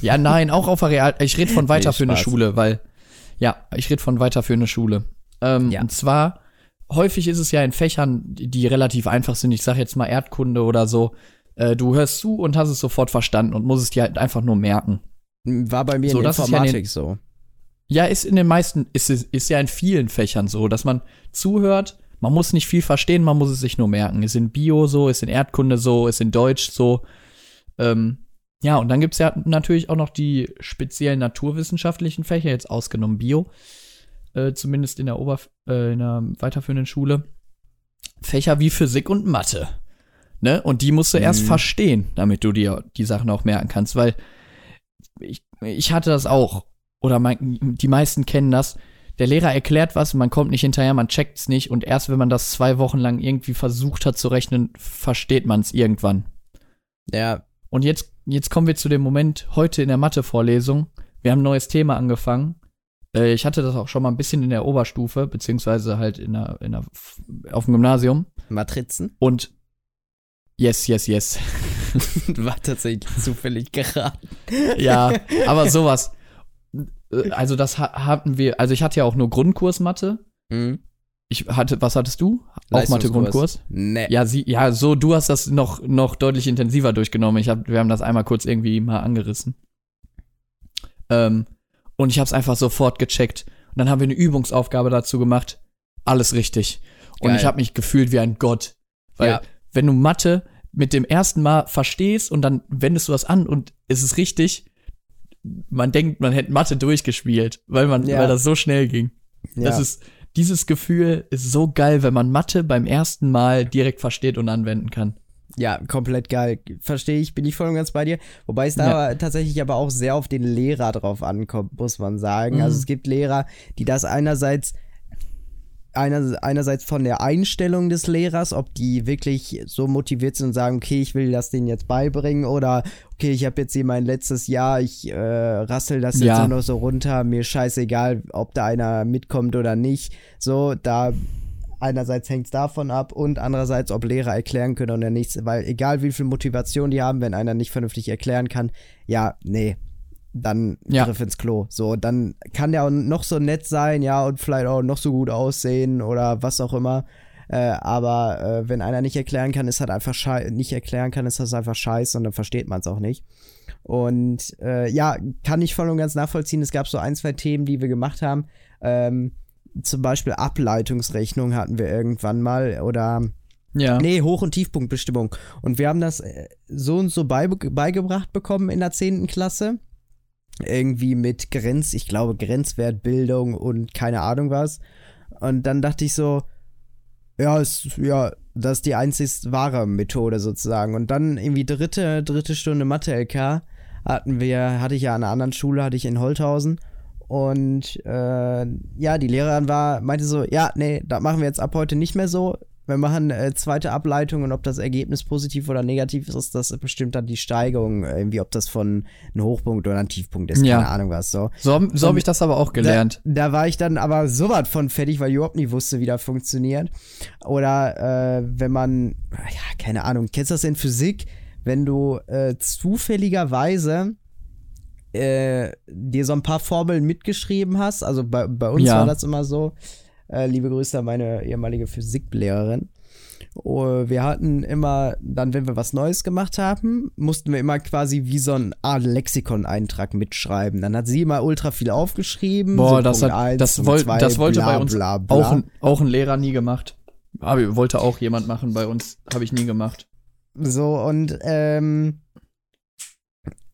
ja, nein, auch auf der Real. Ich rede von weiterführende Spaß. Schule, weil, ja, ich rede von weiterführende Schule. Ähm, Ja. Und zwar, häufig ist es ja in Fächern, die, die relativ einfach sind. Ich sage jetzt mal Erdkunde oder so. Äh, du hörst zu und hast es sofort verstanden und musst es dir halt einfach nur merken. War bei mir So, in das ist ja Informatik in so. Ja, ist in den meisten, ist, ist, ist ja in vielen Fächern so, dass man zuhört, man muss nicht viel verstehen, man muss es sich nur merken. Ist in Bio so, ist in Erdkunde so, ist in Deutsch so. Ähm, ja, und dann gibt's ja natürlich auch noch die speziellen naturwissenschaftlichen Fächer, jetzt ausgenommen Bio, äh, zumindest in der, Oberf äh, in der weiterführenden Schule. Fächer wie Physik und Mathe. Ne? Und die musst du erst Mhm. verstehen, damit du dir die Sachen auch merken kannst, weil ich, ich hatte das auch. Oder mein, die meisten kennen das. Der Lehrer erklärt was, man kommt nicht hinterher, man checkt's nicht und erst wenn man das zwei Wochen lang irgendwie versucht hat zu rechnen, versteht man es irgendwann. Ja, Und jetzt, jetzt kommen wir zu dem Moment heute in der Mathe-Vorlesung. Wir haben ein neues Thema angefangen. Äh, ich hatte das auch schon mal ein bisschen in der Oberstufe, beziehungsweise halt in der, in der, auf dem Gymnasium. Matrizen. Und yes, yes, yes. War tatsächlich zufällig geraten. ja, aber sowas. Äh, Also das ha hatten wir, also ich hatte ja auch nur Grundkurs Mathe. Mhm. Ich hatte, was hattest du? Auch Mathe Grundkurs? Nee. Ja, sie, ja, so, du hast das noch, noch deutlich intensiver durchgenommen. Ich hab, wir haben das einmal kurz irgendwie mal angerissen. Ähm, und ich habe es einfach sofort gecheckt. Und dann haben wir eine Übungsaufgabe dazu gemacht. Alles richtig. Und Geil. ich habe mich gefühlt wie ein Gott. Weil, Ja. Wenn du Mathe mit dem ersten Mal verstehst und dann wendest du das an und es ist richtig, man denkt, man hätte Mathe durchgespielt, weil man, Ja. weil das so schnell ging. Das ja. ist, dieses Gefühl ist so geil, wenn man Mathe beim ersten Mal direkt versteht und anwenden kann. Ja, komplett geil. Verstehe ich, bin ich voll und ganz bei dir. Wobei es da tatsächlich aber auch sehr auf den Lehrer drauf ankommt, muss man sagen. Mhm. Also es gibt Lehrer, die das einerseits einer, einerseits von der Einstellung des Lehrers, ob die wirklich so motiviert sind und sagen, okay, ich will das denen jetzt beibringen oder okay, ich habe jetzt hier mein letztes Jahr, ich äh, rassel das jetzt Ja. nur noch so runter, mir scheißegal, ob da einer mitkommt oder nicht. So, da einerseits hängt es davon ab und andererseits, ob Lehrer erklären können oder nichts, weil egal wie viel Motivation die haben, wenn einer nicht vernünftig erklären kann, ja, nee, dann Ja. Griff ins Klo. So, dann kann der auch noch so nett sein, ja, und vielleicht auch noch so gut aussehen oder was auch immer. Äh, aber äh, wenn einer nicht erklären kann, ist halt einfach schei nicht erklären kann, ist das einfach scheiße und dann versteht man es auch nicht. Und äh, ja, kann ich voll und ganz nachvollziehen. Es gab so ein, zwei Themen, die wir gemacht haben. Ähm, zum Beispiel Ableitungsrechnung hatten wir irgendwann mal oder Ja. Nee, Hoch- und Tiefpunktbestimmung. Und wir haben das äh, so und so beige beigebracht bekommen in der 10. Klasse. Irgendwie mit Grenz, ich glaube Grenzwertbildung und keine Ahnung was. Und dann dachte ich so, ja, ist, ja, das ist die einzig wahre Methode sozusagen. Und dann irgendwie dritte, dritte Stunde Mathe-LK hatten wir, hatte ich ja an einer anderen Schule, hatte ich in Holthausen. Und äh, ja, die Lehrerin war, meinte so, ja, nee, das machen wir jetzt ab heute nicht mehr so. Wir machen äh, zweite Ableitung und ob das Ergebnis positiv oder negativ ist, das bestimmt dann die Steigerung, irgendwie, ob das von einem Hochpunkt oder ein Tiefpunkt ist, Ja. keine Ahnung was so. So, so habe ich das aber auch gelernt. Da, da war ich dann aber so was von fertig, weil ich überhaupt nicht wusste, wie das funktioniert. Oder äh, wenn man, ja, keine Ahnung, kennst du das in Physik, wenn du äh, zufälligerweise äh, dir so ein paar Formeln mitgeschrieben hast, also bei, bei uns Ja. war das immer so, äh, liebe Grüße an meine ehemalige Physiklehrerin. Oh, wir hatten immer, dann, wenn wir was Neues gemacht haben, mussten wir immer quasi wie so ein Art Lexikon-Eintrag mitschreiben. Dann hat sie immer ultra viel aufgeschrieben. Boah, so das, Punkt hat, eins, das, Punkt woll, zwei, das wollte bla, bei uns bla, bla. Auch, ein, auch ein Lehrer nie gemacht. Aber wollte auch jemand machen bei uns. Habe ich nie gemacht. So, und ähm,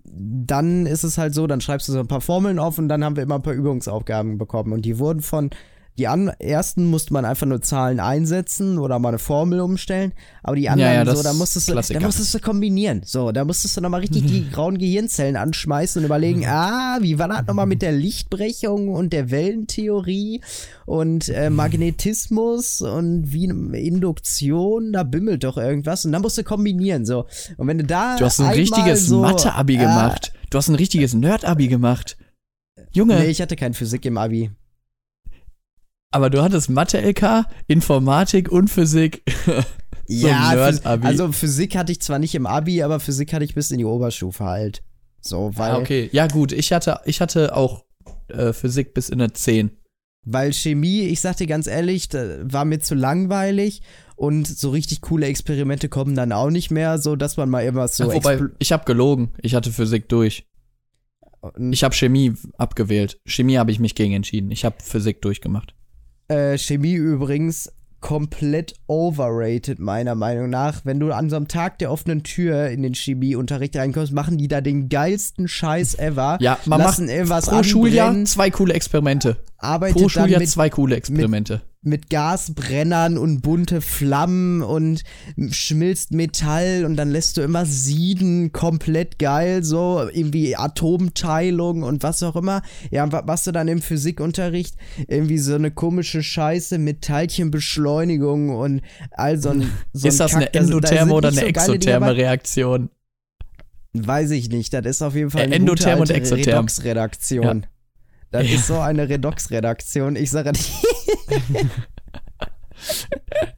dann ist es halt so, dann schreibst du so ein paar Formeln auf und dann haben wir immer ein paar Übungsaufgaben bekommen. Und die wurden von, die an, ersten musste man einfach nur Zahlen einsetzen oder mal eine Formel umstellen. Aber die anderen, ja, das so, da musstest, du, da musstest du kombinieren. So, da musstest du nochmal richtig die grauen Gehirnzellen anschmeißen und überlegen, ah, wie war das nochmal mit der Lichtbrechung und der Wellentheorie und äh, Magnetismus und wie Induktion, da bimmelt doch irgendwas. Und dann musst du kombinieren, so. Und wenn du da. Du hast ein richtiges so, Mathe-Abi äh, gemacht. Du hast ein richtiges Nerd-Abi gemacht. Junge, Nee, ich hatte kein Physik im Abi. Aber du hattest Mathe-LK, Informatik und Physik. So ja, Nerd-Abi. Phys- also Physik hatte ich zwar nicht im Abi, aber Physik hatte ich bis in die Oberstufe halt. So, weil. Ah, okay. Ja, gut. Ich hatte, ich hatte auch äh, Physik bis in eine 10. Weil Chemie, ich sag dir ganz ehrlich, war mir zu langweilig und so richtig coole Experimente kommen dann auch nicht mehr, so dass man mal immer so. Ach, wobei, ich habe gelogen. Ich hatte Physik durch. Ich habe Chemie abgewählt. Chemie habe ich mich gegen entschieden. Ich habe Physik durchgemacht. Äh, Chemie übrigens komplett overrated, meiner Meinung nach. Wenn du an so einem Tag der offenen Tür in den Chemieunterricht reinkommst, machen die da den geilsten Scheiß ever. Ja, man lassen macht irgendwas pro Schuljahr anbrennen, zwei coole Experimente. Arbeitet Pro dann Schuljahr mit zwei coole Experimente. mit Gasbrennern und bunte Flammen und schmilzt Metall und dann lässt du immer sieden, komplett geil, so irgendwie Atomteilung und was auch immer. Ja, was du dann im Physikunterricht? Irgendwie so eine komische Scheiße mit Teilchenbeschleunigung und all so ein, so ist ein das eine Kack. Da da sind endotherme oder nicht eine so exotherme. Reaktion? Weiß ich nicht, das ist auf jeden Fall eine endotherm gute und exotherm. Redox-Redaktion. Das Ja. ist so eine Redox-Redaktion. Ich sage nicht.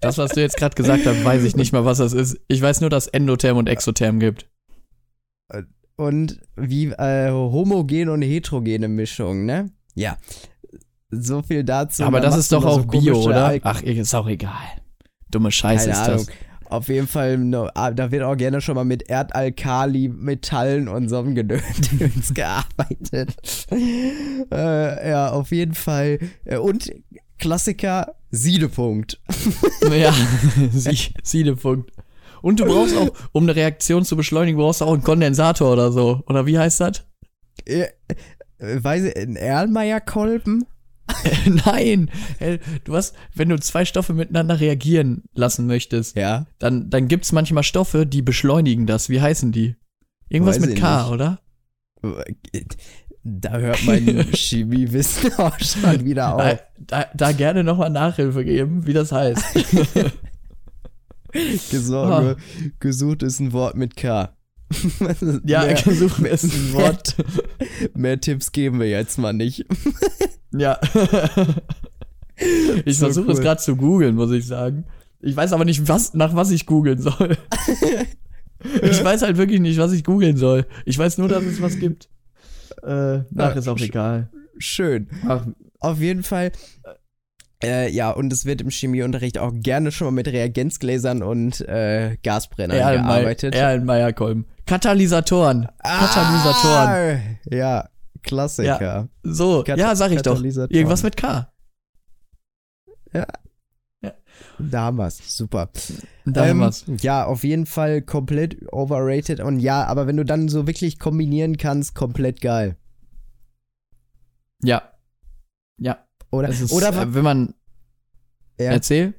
Das, was du jetzt gerade gesagt hast, weiß ich nicht mal, was das ist. Ich weiß nur, dass Endotherm und Exotherm gibt. und wie äh, homogene und heterogene Mischung, ne? Ja. So viel dazu. Aber das ist doch auch so Bio, oder? Ach, ist auch egal. Dumme Scheiße ist das. Auf jeden Fall, no, ah, da wird auch gerne schon mal mit Erdalkali, Metallen und so einem Gedöns gearbeitet. äh, ja, auf jeden Fall. Äh, Und Klassiker, Siedepunkt. Ja, Sie- Siedepunkt. Und du brauchst auch, um eine Reaktion zu beschleunigen, brauchst du auch einen Kondensator oder so. Oder wie heißt das? Äh, äh, weiß ich, ein Erlenmeyer-Kolben? Nein, du hast, wenn du zwei Stoffe miteinander reagieren lassen möchtest, Ja. dann, dann gibt's manchmal Stoffe, die beschleunigen das. Wie heißen die? Irgendwas Weiß mit K, nicht. oder? Da hört mein Chemiewissen auch schon wieder Da, auf. da, da gerne nochmal Nachhilfe geben, wie das heißt. Gesucht, Ah. gesucht ist ein Wort mit K. Ja, mehr, gesucht ist ein Wort. mehr Tipps geben wir jetzt mal nicht. Ja. ich So versuche es cool. gerade zu googeln, muss ich sagen. Ich weiß aber nicht, was, nach was ich googeln soll. ich weiß halt wirklich nicht, was ich googeln soll. Ich weiß nur, dass es was gibt. Äh, nach Ja, ist auch egal. Schön. Ach, Auf jeden Fall. Äh, ja, und es wird im Chemieunterricht auch gerne schon mal mit Reagenzgläsern und äh, Gasbrennern gearbeitet. Erlenmeyer-Kolben. Katalysatoren. Katalysatoren. Ah, ja, Klassiker. So, Kat- ja, sag ich doch. Katalysatoren. Irgendwas mit K. Da haben wir's. Super. Da haben Ähm. Ja, auf jeden Fall komplett overrated. Und ja, aber wenn du dann so wirklich kombinieren kannst, komplett geil. Ja. Ja. Oder, ist, oder, äh, wenn man. ja. Erzähl.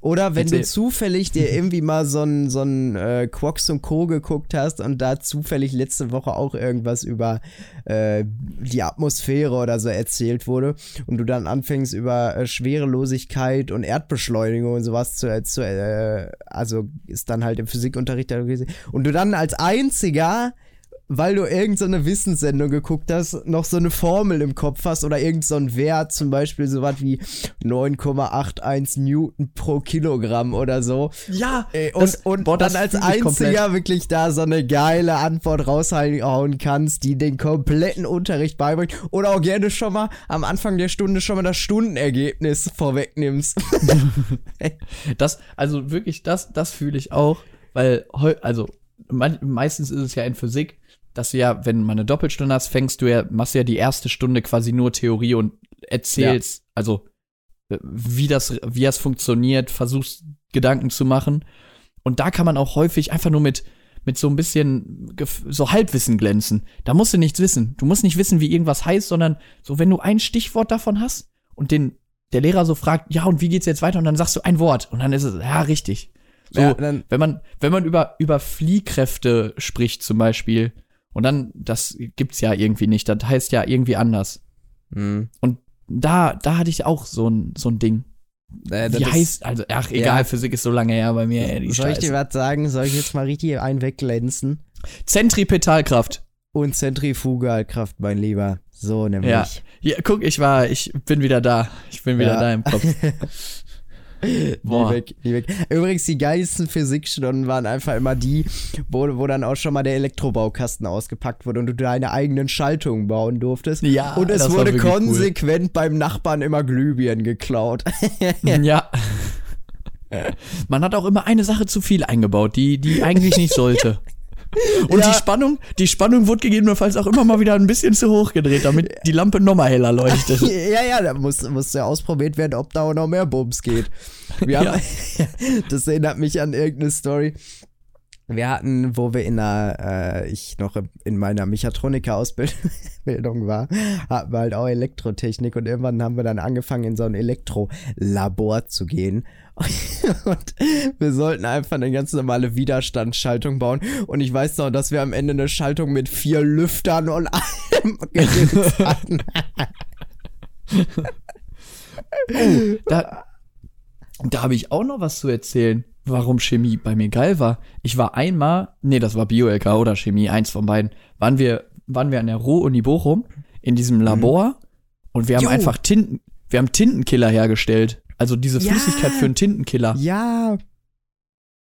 Oder wenn du erzähl. zufällig dir irgendwie mal so ein, so ein äh, Quox und Co. geguckt hast und da zufällig letzte Woche auch irgendwas über äh, die Atmosphäre oder so erzählt wurde und du dann anfängst über äh, Schwerelosigkeit und Erdbeschleunigung und sowas zu, äh, zu äh, also ist dann halt im Physikunterricht da gewesen und du dann als einziger weil du irgendeine so Wissenssendung geguckt hast, noch so eine Formel im Kopf hast oder irgend so Wert, zum Beispiel so was wie 9,81 Newton pro Kilogramm oder so. Ja. Und Das- und boah, dann als komplett. einziger wirklich da so eine geile Antwort raushauen kannst, die den kompletten Unterricht beibringt. Oder auch gerne schon mal am Anfang der Stunde schon mal das Stundenergebnis vorwegnimmst. Das, also wirklich, das, das fühle ich auch, weil, also, me meistens ist es ja in Physik, dass du ja, wenn man eine Doppelstunde hast, fängst du ja, machst ja die erste Stunde quasi nur Theorie und erzählst, also, äh, wie das, wie das funktioniert, versuchst Gedanken zu machen. Und da kann man auch häufig einfach nur mit, mit so ein bisschen so Halbwissen glänzen. Da musst du nichts wissen. Du musst nicht wissen, wie irgendwas heißt, sondern so, wenn du ein Stichwort davon hast und den, der Lehrer so fragt, ja, und wie geht's jetzt weiter? Und dann sagst du ein Wort und dann ist es, ja, richtig. So, Ja, wenn man, wenn man über, über Fliehkräfte spricht zum Beispiel, und dann, das gibt's ja irgendwie nicht, das heißt ja irgendwie anders. Hm. Und da, da hatte ich auch so ein, so ein Ding. Äh, das Wie heißt, also, ach, egal, Ja. Physik ist so lange her bei mir, ey, die Soll ich dir was sagen? Soll ich jetzt mal richtig einen wegglänzen? Zentripetalkraft. Und Zentrifugalkraft, mein Lieber. So nämlich. Ja. Ja, guck, ich war, ich bin wieder da. Ich bin wieder Ja. da im Kopf. Boah. Nie weg, nie weg. Übrigens, die geilsten Physikstunden waren einfach immer die, wo, wo dann auch schon mal der Elektrobaukasten ausgepackt wurde und du deine eigenen Schaltungen bauen durftest. Ja, und es wurde wirklich cool. konsequent beim Nachbarn immer Glühbirnen geklaut. Ja. Man hat auch immer eine Sache zu viel eingebaut, die, die eigentlich nicht sollte. Und Ja. die Spannung, die Spannung wurde gegebenenfalls auch immer mal wieder ein bisschen zu hoch gedreht, damit die Lampe nochmal heller leuchtet. ja, ja, da muss, muss ja ausprobiert werden, ob da auch noch mehr Bums geht. Wir haben, das erinnert mich an irgendeine Story. Wir hatten, wo wir in der, äh, ich noch in meiner Mechatroniker-Ausbildung war, hatten wir halt auch Elektrotechnik und irgendwann haben wir dann angefangen, in so ein Elektrolabor zu gehen. Und wir sollten einfach eine ganz normale Widerstandsschaltung bauen. Und ich weiß noch, dass wir am Ende eine Schaltung mit vier Lüftern und allem hatten. Da, da habe ich auch noch was zu erzählen, warum Chemie bei mir geil war. Ich war einmal, nee, das war Bio-LK oder Chemie, eins von beiden, waren wir, waren wir an der Ruhr-Uni Bochum in diesem Labor und wir haben Jo. einfach Tinten, wir haben Tintenkiller hergestellt. Also diese Ja. Flüssigkeit für einen Tintenkiller. Ja,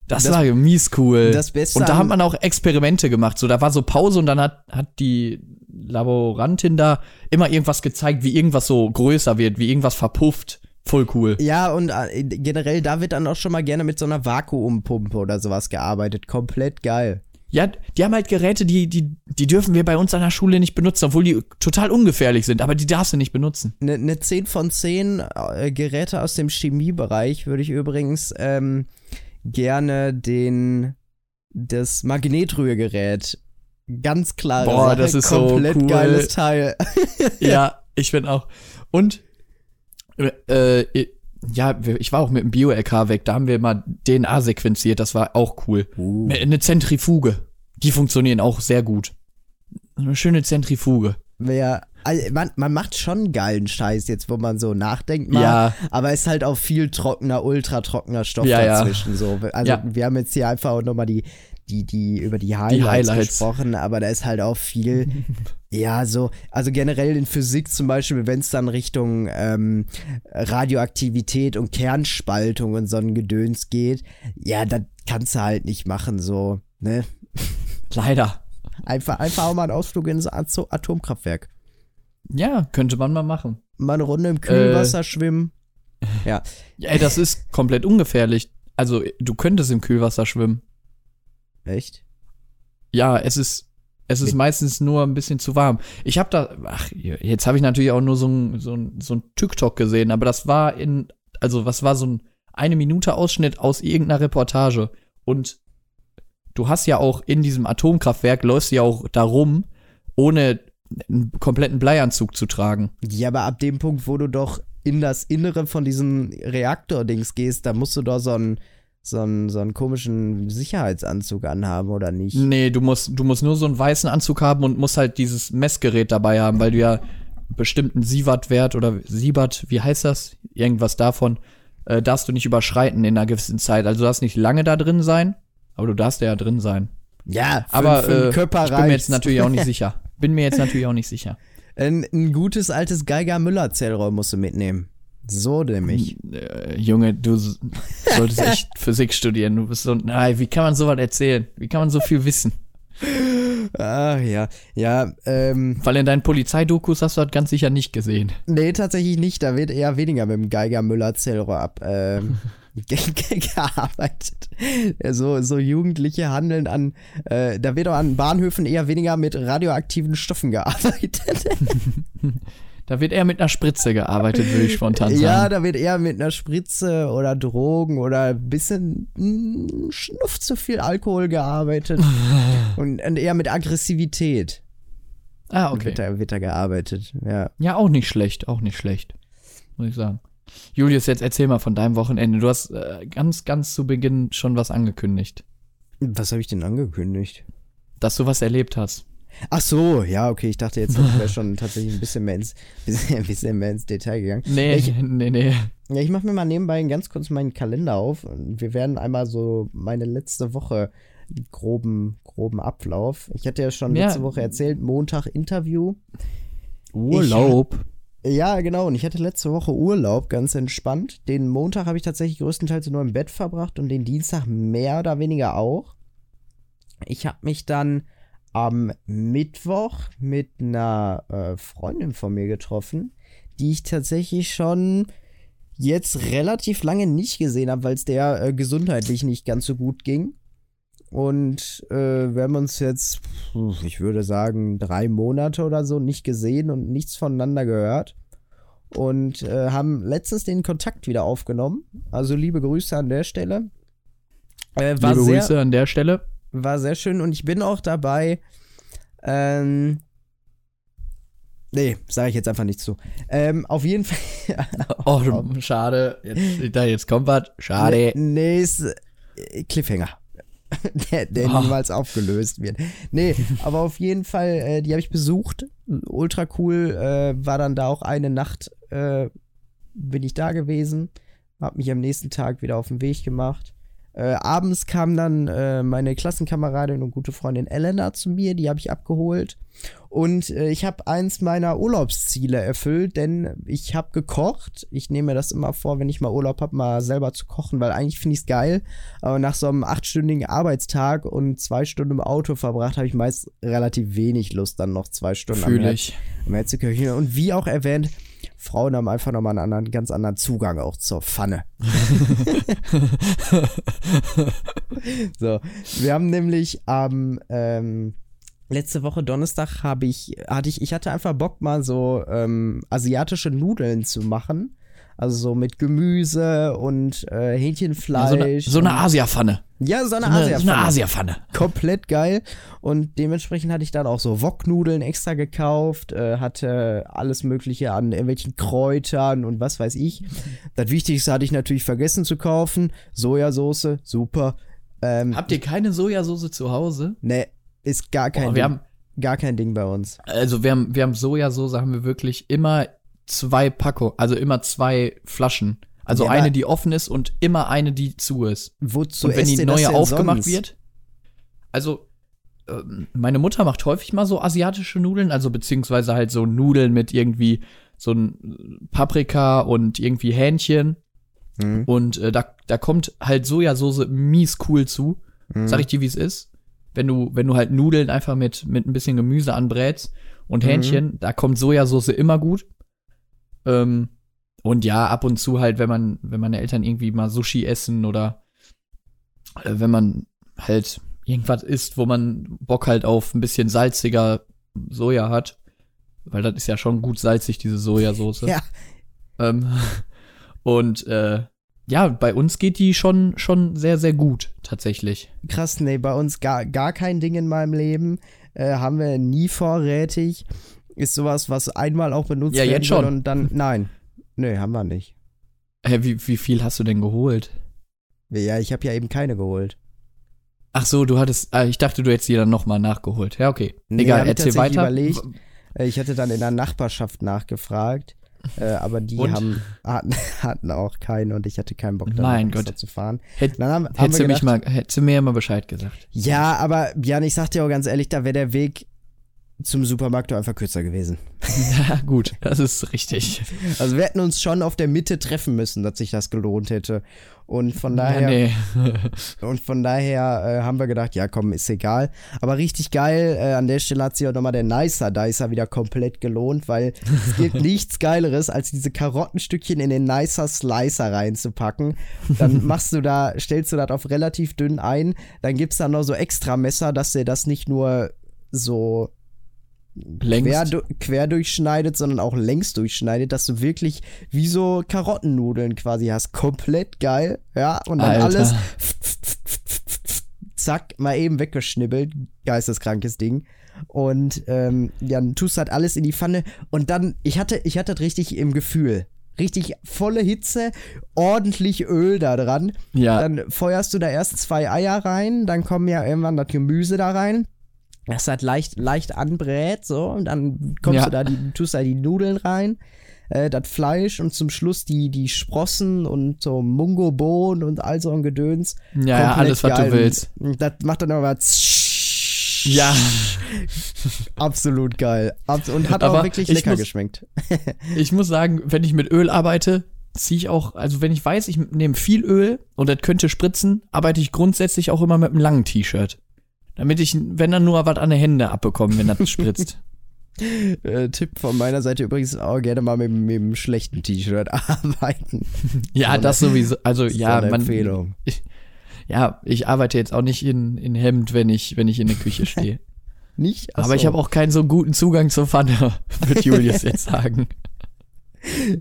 Das, Das- war mies cool. das Beste und da hat man auch Experimente gemacht. So, da war so Pause und dann hat, hat die Laborantin da immer irgendwas gezeigt, wie irgendwas so größer wird, wie irgendwas verpufft. Voll cool. Ja, und äh, generell, da wird dann auch schon mal gerne mit so einer Vakuumpumpe oder sowas gearbeitet. Komplett geil. Ja, die haben halt Geräte, die, die, die dürfen wir bei uns an der Schule nicht benutzen, obwohl die total ungefährlich sind, aber die darfst du nicht benutzen. Eine ne 10 von 10 äh, Geräte aus dem Chemiebereich würde ich übrigens ähm, gerne den das Magnetrührgerät. Ganz klare Boah, Sache, das ist so komplett cool. geiles Teil. Ja, ich bin auch. Und, äh, ja, wir- ich war auch mit dem Bio-LK weg, da haben wir mal DNA sequenziert, das war auch cool. Uh. Eine Zentrifuge, die funktionieren auch sehr gut. Eine schöne Zentrifuge. Wer, also man, man macht schon geilen Scheiß jetzt, wo man so nachdenkt mal, Ja. aber es ist halt auch viel trockener, ultra trockener Stoff Ja, ja. dazwischen. So. Also Ja. wir haben jetzt hier einfach auch nochmal die, die, die über die Highlights, Highlights. gesprochen, aber da ist halt auch viel, ja, so, also generell in Physik zum Beispiel, wenn es dann Richtung ähm, Radioaktivität und Kernspaltung und so ein Gedöns geht, ja, das kannst du halt nicht machen, so, ne? Leider. Einfach, einfach auch mal einen Ausflug ins Ato- Atomkraftwerk. Ja, könnte man mal machen. Mal eine Runde Äh. im Kühlwasser schwimmen. Ja. Ja, ey, das ist komplett ungefährlich. Also, du könntest im Kühlwasser schwimmen. Echt? Ja, es ist, es ist Mit- meistens nur ein bisschen zu warm. Ich habe da, ach, jetzt habe ich natürlich auch nur so ein, so ein, so ein TikTok gesehen, aber das war in, also was war so ein eine Minute Ausschnitt aus irgendeiner Reportage. Und du hast ja auch in diesem Atomkraftwerk, läufst du ja auch darum, ohne einen kompletten Bleianzug zu tragen. Ja, aber ab dem Punkt, wo du doch in das Innere von diesem Reaktordings gehst, da musst du doch so einen, so einen, so einen komischen Sicherheitsanzug anhaben, oder nicht? Nee, du musst, du musst nur so einen weißen Anzug haben und musst halt dieses Messgerät dabei haben, weil du ja bestimmten Sievert-Wert oder Siebert, wie heißt das? Irgendwas davon, äh, darfst du nicht überschreiten in einer gewissen Zeit. Also du darfst nicht lange da drin sein, aber du darfst ja drin sein. Ja, für, Aber für äh, Körper ich bin mir jetzt natürlich auch nicht sicher. Bin mir jetzt natürlich auch nicht sicher. Ein, ein gutes altes Geiger-Müller-Zellrohr musst du mitnehmen. So nämlich. Äh, Junge, du solltest echt Physik studieren. Du bist so, nein, wie kann man sowas erzählen? Wie kann man so viel wissen? Ach ja. Ja, ähm, Weil in deinen Polizeidokus hast du das ganz sicher nicht gesehen. nee, tatsächlich nicht. Da wird eher weniger mit dem Geiger-Müller-Zellrohr ab. Ähm, ge ge gearbeitet. So, so Jugendliche handeln an, äh, da wird auch an Bahnhöfen eher weniger mit radioaktiven Stoffen gearbeitet. Da wird eher mit einer Spritze gearbeitet, würde ich spontan sagen. Ja, da wird eher mit einer Spritze oder Drogen oder ein bisschen mm, Schnuff zu viel Alkohol gearbeitet. und, und eher mit Aggressivität ah, okay. wird, da, wird da gearbeitet. Ja. Ja, auch nicht schlecht, auch nicht schlecht. Muss ich sagen. Julius, jetzt erzähl mal von deinem Wochenende. Du hast äh, ganz, ganz zu Beginn schon was angekündigt. Was habe ich denn angekündigt? Dass du was erlebt hast. Ach so, ja, okay, ich dachte jetzt wäre schon tatsächlich ein bisschen mehr ins, bisschen, bisschen mehr ins Detail gegangen. Nee, Ich- nee, nee. Ja, ich mache mir mal nebenbei ganz kurz meinen Kalender auf und wir werden einmal so meine letzte Woche groben, groben Ablauf. Ich hatte ja schon Ja. letzte Woche erzählt, Montag Interview. Urlaub. Ja, genau. Und ich hatte letzte Woche Urlaub, ganz entspannt. Den Montag habe ich tatsächlich größtenteils nur im Bett verbracht und den Dienstag mehr oder weniger auch. Ich habe mich dann am Mittwoch mit einer äh, Freundin von mir getroffen, die ich tatsächlich schon jetzt relativ lange nicht gesehen habe, weil es der äh, gesundheitlich nicht ganz so gut ging. Und äh, wir haben uns jetzt, ich würde sagen, drei Monate oder so nicht gesehen und nichts voneinander gehört. Und äh, haben letztens den Kontakt wieder aufgenommen. Also liebe Grüße an der Stelle. Äh, liebe sehr, Grüße an der Stelle. War sehr schön und ich bin auch dabei. Ähm, Nee, sage ich jetzt einfach nicht zu. Ähm, auf jeden Fall. oh, schade. Jetzt, jetzt kommt was. Schade. Nee, ist äh, Cliffhanger. der, der oh. niemals aufgelöst wird. Nee, aber auf jeden Fall, äh, die habe ich besucht. Ultra cool. Äh, war dann da auch eine Nacht, äh, bin ich da gewesen. Hab mich am nächsten Tag wieder auf den Weg gemacht. Äh, abends kam dann äh, meine Klassenkameradin und gute Freundin Elena zu mir, die habe ich abgeholt. Und äh, ich habe eins meiner Urlaubsziele erfüllt, denn ich habe gekocht. Ich nehme mir das immer vor, wenn ich mal Urlaub habe, mal selber zu kochen, weil eigentlich finde ich es geil. Aber nach so einem achtstündigen Arbeitstag und zwei Stunden im Auto verbracht, habe ich meist relativ wenig Lust, dann noch zwei Stunden Fühl am, ich. am Herd zu köcheln. Und wie auch erwähnt, Frauen haben einfach nochmal einen anderen, ganz anderen Zugang auch zur Pfanne. so, wir haben nämlich am ähm, letzte Woche Donnerstag habe ich, hatte ich, ich hatte einfach Bock mal so ähm, asiatische Nudeln zu machen. Also so mit Gemüse und äh, Hähnchenfleisch. Ja, so eine, so eine Asiapfanne. Ja, so eine, so eine Asiapfanne. So eine Asiapfanne. Komplett geil. Und dementsprechend hatte ich dann auch so Woknudeln extra gekauft, äh, hatte alles Mögliche an irgendwelchen Kräutern und was weiß ich. Das Wichtigste hatte ich natürlich vergessen zu kaufen. Sojasauce, super. Ähm, Habt ihr keine Sojasauce zu Hause? Nee, ist gar kein, Boah, wir haben, gar kein Ding bei uns. Also wir haben, wir haben Sojasauce, haben wir wirklich immer zwei Packungen, also immer zwei Flaschen. Also ja, eine, die offen ist und immer eine, die zu ist. Wozu und wenn die neue aufgemacht sonst? wird. Also, ähm, meine Mutter macht häufig mal so asiatische Nudeln, also beziehungsweise halt so Nudeln mit irgendwie so ein Paprika und irgendwie Hähnchen. Mhm. Und äh, da, da kommt halt Sojasauce mies cool zu. Mhm. Sag ich dir, wie es ist. Wenn du, wenn du halt Nudeln einfach mit, mit ein bisschen Gemüse anbrätst und mhm. Hähnchen, mhm. da kommt Sojasauce immer gut. Ähm, und ja, ab und zu halt, wenn man, wenn meine Eltern irgendwie mal Sushi essen oder äh, wenn man halt irgendwas isst, wo man Bock halt auf ein bisschen salziger Soja hat, weil das ist ja schon gut salzig, diese Sojasauce. Ja. Ähm, und äh, ja, bei uns geht die schon, schon sehr, sehr gut, tatsächlich. Krass, nee, bei uns gar, gar kein Ding in meinem Leben. Äh, haben wir nie vorrätig ist sowas, was einmal auch benutzt ja, jetzt schon. und dann, nein. Nö, haben wir nicht. Hä, wie, wie viel hast du denn geholt? Ja, ich habe ja eben keine geholt. Ach so, du hattest, ah, ich dachte, du hättest die dann nochmal nachgeholt. Ja, okay. Nee, Egal, erzähl weiter. Überlegt, äh, ich hatte dann in der Nachbarschaft nachgefragt, äh, aber die haben, hatten, hatten, auch keinen und ich hatte keinen Bock, da zu fahren. Hätt, dann haben, hättest, haben du gedacht, mich mal, hättest du mir ja mal Bescheid gesagt. Ja, aber Jan, ich sag dir auch ganz ehrlich, da wäre der Weg zum Supermarkt einfach kürzer gewesen. Ja, gut, das ist richtig. Also wir hätten uns schon auf der Mitte treffen müssen, dass sich das gelohnt hätte. Und von daher. Ja, nee. und von daher äh, haben wir gedacht, ja komm, ist egal. Aber richtig geil, äh, an der Stelle hat sich auch nochmal der Nicer Dicer wieder komplett gelohnt, weil es gibt nichts Geileres, als diese Karottenstückchen in den Nicer Slicer reinzupacken. Dann machst du da, stellst du das auf relativ dünn ein, dann gibt es da noch so extra Messer, dass dir das nicht nur so quer, quer, durchschneidet, sondern auch längs durchschneidet, dass du wirklich wie so Karottennudeln quasi hast. Komplett geil, ja. Und dann Alter. alles zack, mal eben weggeschnibbelt. Geisteskrankes Ding. Und ähm, dann tust du halt alles in die Pfanne. Und dann, ich hatte, ich hatte das richtig im Gefühl. Richtig volle Hitze, ordentlich Öl da dran. Ja. Dann feuerst du da erst zwei Eier rein, dann kommen ja irgendwann das Gemüse da rein das halt leicht, leicht anbrät, so, und dann kommst ja. du da, die, tust da die Nudeln rein, äh, das Fleisch und zum Schluss die, die Sprossen und so Mungobohnen und all so ein Gedöns. Ja, ja alles, was du willst. Und das macht dann aber Ja. Absolut geil. Und hat Aber auch wirklich ich lecker muss- geschmeckt. Ich muss sagen, wenn ich mit Öl arbeite, ziehe ich auch, also wenn ich weiß, ich nehme viel Öl und das könnte spritzen, arbeite ich grundsätzlich auch immer mit einem langen T-Shirt. Damit ich, wenn dann nur was an den Hände abbekomme, wenn das spritzt. Äh, Tipp von meiner Seite übrigens auch gerne mal mit, mit einem schlechten T-Shirt arbeiten. Ja, So das eine- sowieso. Also ja, eine man, Empfehlung. ja, ich arbeite jetzt auch nicht in, in Hemd, wenn ich, wenn ich in der Küche stehe. Nicht? Ach Aber ich so. habe auch keinen so guten Zugang zur Pfanne, wird Julius jetzt sagen.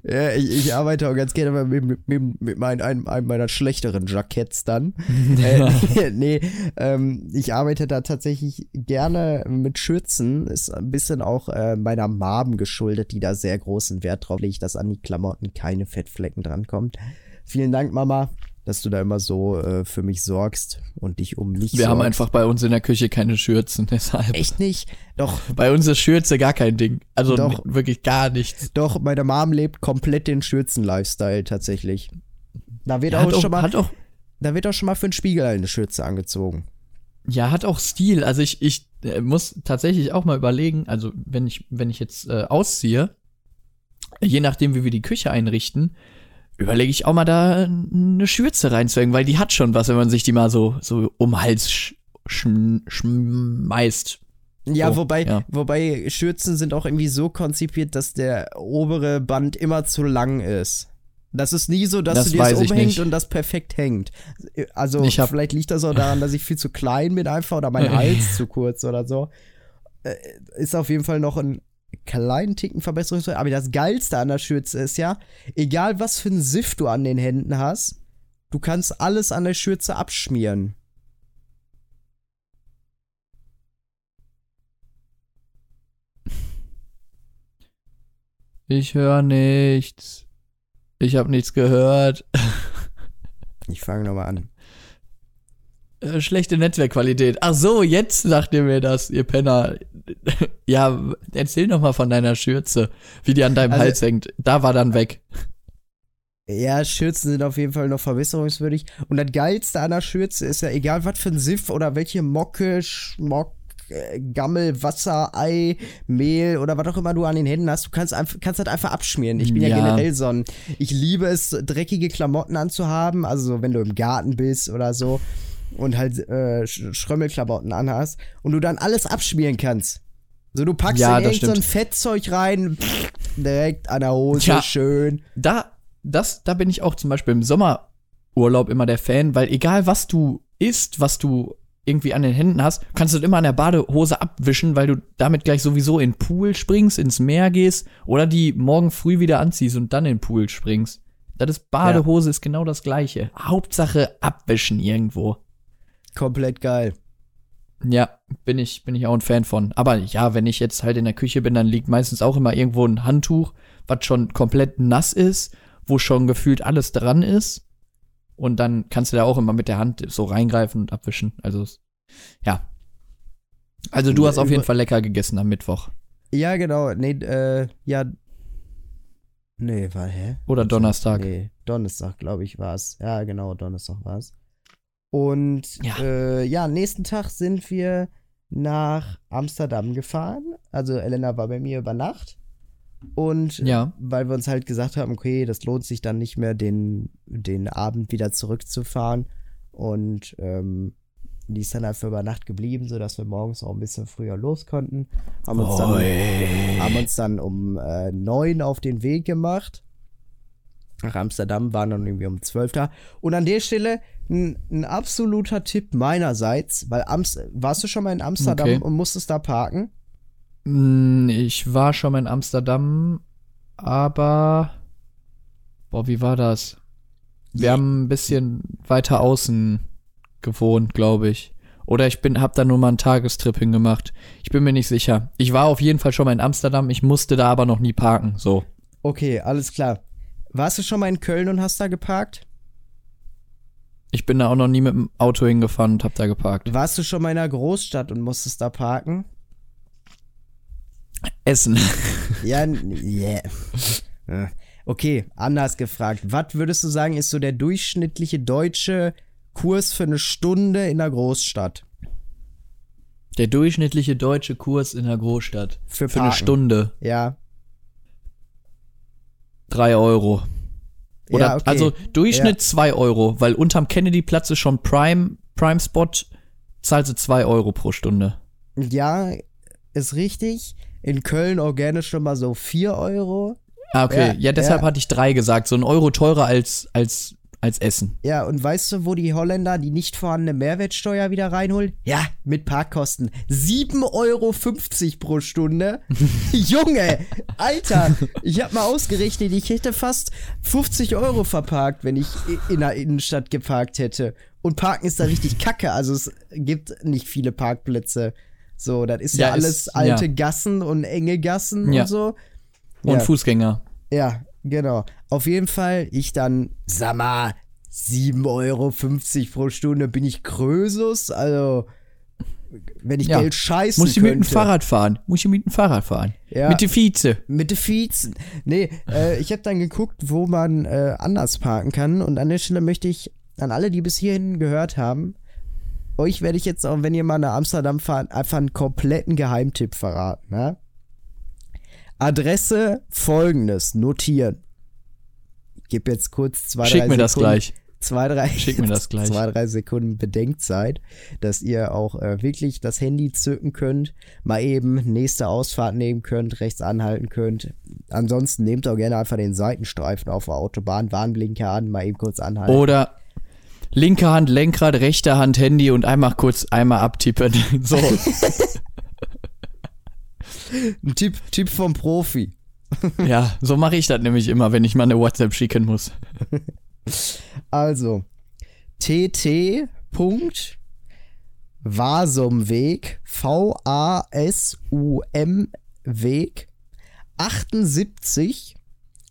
Ja, ich, ich arbeite auch ganz gerne mit, mit, mit, mein, einem, einem meiner schlechteren Jacketts dann. äh, nee, nee ähm, ich arbeite da tatsächlich gerne mit Schürzen. Ist ein bisschen auch äh, meiner Mom geschuldet, die da sehr großen Wert drauf legt, dass an die Klamotten keine Fettflecken drankommt. Vielen Dank, Mama, dass du da immer so äh, für mich sorgst und dich um mich Wir sorgst. haben einfach bei uns in der Küche keine Schürzen, deshalb. Echt nicht? Doch, Bei uns ist Schürze gar kein Ding. Also Doch. wirklich gar nichts. doch, meine Mom lebt komplett den Schürzen-Lifestyle tatsächlich. Da wird hat, auch auch, schon mal hat auch, Da wird auch schon mal für einen Spiegel eine Schürze angezogen. ja, hat auch Stil. Also ich, ich äh, muss tatsächlich auch mal überlegen, also wenn ich, wenn ich jetzt äh, ausziehe, je nachdem, wie wir die Küche einrichten, überlege ich auch mal da eine Schürze reinzuhängen, weil die hat schon was, wenn man sich die mal so, so um Hals sch schm schmeißt. Ja, So, wobei, ja. wobei Schürzen sind auch irgendwie so konzipiert, dass der obere Band immer zu lang ist. Das ist nie so, dass Das du dir das nicht. und das perfekt hängt. Also hab- vielleicht liegt das auch daran, dass ich viel zu klein bin einfach oder mein Hals zu kurz oder so. Äh, Ist auf jeden Fall noch ein kleinen Ticken Verbesserungsfeld. Aber das Geilste an der Schürze ist ja, egal was für ein Sift du an den Händen hast, du kannst alles an der Schürze abschmieren. Ich höre nichts. Ich habe nichts gehört. Ich fange nochmal an. Äh, schlechte Netzwerkqualität. Ach so, jetzt sagt ihr mir das, ihr Penner. ja, erzähl noch mal von deiner Schürze, wie die an deinem Also- Hals hängt. Da war dann weg. Ja, Schürzen sind auf jeden Fall noch verbesserungswürdig. Und das Geilste an der Schürze ist ja, egal was für ein Siff oder welche Mocke, Schmock, äh, Gammel, Wasser, Ei, Mehl oder was auch immer du an den Händen hast, du kannst, einfach, kannst das einfach abschmieren. Ich bin ja, Ja. generell so ein, ich liebe es, dreckige Klamotten anzuhaben, also so, wenn du im Garten bist oder so und halt äh, Sch- Schrömmelklamotten anhast und du dann alles abschmieren kannst. So, du packst Ja, in das irgend so. Fettzeug rein, pff, direkt an der Hose, Ja. schön. Da, das, da bin ich auch zum Beispiel im Sommerurlaub immer der Fan, weil egal was du isst, was du irgendwie an den Händen hast, kannst du das immer an der Badehose abwischen, weil du damit gleich sowieso in den Pool springst, ins Meer gehst oder die morgen früh wieder anziehst und dann in den Pool springst. Das ist Badehose ist genau das gleiche. Hauptsache abwischen irgendwo. Komplett geil. Ja, bin ich, bin ich auch ein Fan von. Aber ja, wenn ich jetzt halt in der Küche bin, dann liegt meistens auch immer irgendwo ein Handtuch, was schon komplett nass ist, wo schon gefühlt alles dran ist. Und dann kannst du da auch immer mit der Hand so reingreifen und abwischen. Also, ja. Also du hast auf jeden Fall lecker gegessen am Mittwoch. Ja, genau. Nee, äh, ja. Nee, war, hä? Oder Donnerstag. Nee, Donnerstag, glaube ich, war es. Ja, genau, Donnerstag war es. Und Ja. Äh, ja, nächsten Tag sind wir nach Amsterdam gefahren. Also Elena war bei mir über Nacht. Und Ja. weil wir uns halt gesagt haben, okay, das lohnt sich dann nicht mehr, den, den Abend wieder zurückzufahren. Und ähm, die ist dann dafür über Nacht geblieben, sodass wir morgens auch ein bisschen früher los konnten. Haben uns dann, haben uns dann um äh, neun auf den Weg gemacht. Nach Amsterdam waren dann irgendwie um 12 da. Und an der Stelle ein, ein absoluter Tipp meinerseits, weil Amst warst du schon mal in Amsterdam Okay. und musstest da parken? Mm, Ich war schon mal in Amsterdam, aber. Boah, wie war das? Wir haben ein bisschen weiter außen gewohnt, glaube ich. Oder ich bin, hab da nur mal einen Tagestrip hingemacht. Ich bin mir nicht sicher. Ich war auf jeden Fall schon mal in Amsterdam, ich musste da aber noch nie parken, so. Okay, alles klar. Warst du schon mal in Köln und hast da geparkt? Ich bin da auch noch nie mit dem Auto hingefahren und hab da geparkt. Warst du schon mal in einer Großstadt und musstest da parken? Essen. Ja, yeah. Okay, anders gefragt. Was würdest du sagen, ist so der durchschnittliche deutsche Kurs für eine Stunde in einer Großstadt? Der durchschnittliche deutsche Kurs in der Großstadt. Für Für eine. Stunde. Ja. Drei Euro. Oder, ja, okay. also Durchschnitt zwei Euro, weil unterm Kennedy-Platz ist schon Prime, Prime Spot, zahlst du zwei Euro pro Stunde. Ja, ist richtig. In Köln organisch schon mal so 4 Euro. Ah, okay. Ja, Ja, deshalb ja. hatte ich drei gesagt. So ein Euro teurer als, als, als Essen. Ja, und weißt du, wo die Holländer die nicht vorhandene Mehrwertsteuer wieder reinholen? Ja, mit Parkkosten. 7,50 Euro pro Stunde. Junge, Alter, ich hab mal ausgerechnet, ich hätte fast 50 Euro verparkt, wenn ich in der Innenstadt geparkt hätte. Und Parken ist da richtig kacke, also es gibt nicht viele Parkplätze. So, das ist ja, Ja, alles ist- alte ja. Gassen und enge Gassen Ja. und so. Und. Fußgänger. Ja, genau. Auf jeden Fall, ich dann, sag mal, 7,50 Euro pro Stunde, bin ich Krösus? Also, wenn ich Ja. Geld scheißen Muss ich mit dem. Fahrrad fahren? Muss ich mit dem Fahrrad fahren? Ja. Mit der Vize. Mit den Fiezen. Nee, äh, ich habe dann geguckt, wo man äh, anders parken kann. Und an der Stelle möchte ich an alle, die bis hierhin gehört haben, euch werde ich jetzt auch, wenn ihr mal nach Amsterdam fahrt, einfach einen kompletten Geheimtipp verraten. Ne? Adresse folgendes, notieren. Gebe jetzt kurz zwei, Schick drei mir das Sekunden, gleich. Zwei, drei, Schick mir das gleich. zwei, drei Sekunden Bedenkzeit, dass ihr auch äh, wirklich das Handy zücken könnt, mal eben nächste Ausfahrt nehmen könnt, rechts anhalten könnt. Ansonsten nehmt auch gerne einfach den Seitenstreifen auf der Autobahn, Warnblinker an, mal eben kurz anhalten. Oder linke Hand Lenkrad, rechte Hand Handy und einmal kurz einmal abtippen. So. Ein Tipp, Tipp vom Profi. ja, so mache ich das nämlich immer, wenn ich mal eine WhatsApp schicken muss. Also, tt. Vasumweg, V-A-S-U-M Weg, 78,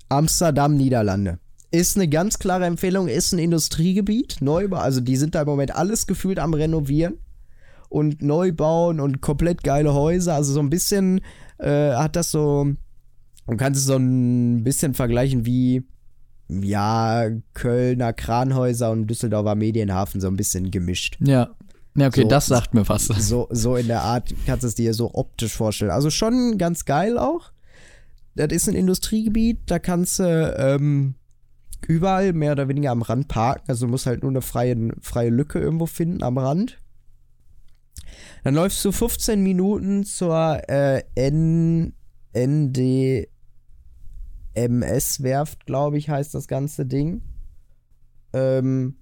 Amsterdam, Niederlande. Ist eine ganz klare Empfehlung, ist ein Industriegebiet, Neubau, also die sind da im Moment alles gefühlt am Renovieren und neu bauen und komplett geile Häuser, also so ein bisschen äh, hat das so, man kann es so ein bisschen vergleichen wie ja, Kölner Kranhäuser und Düsseldorfer Medienhafen so ein bisschen gemischt. Ja. Ja, okay, So. das sagt mir was. So, so in der Art kannst du es dir so optisch vorstellen. Also schon ganz geil auch. Das ist ein Industriegebiet, da kannst du ähm, überall mehr oder weniger am Rand parken. Also du musst halt nur eine freie, freie Lücke irgendwo finden am Rand. Dann läufst du 15 Minuten zur äh, N ND MS-Werft, glaube ich, heißt das ganze Ding. Ähm,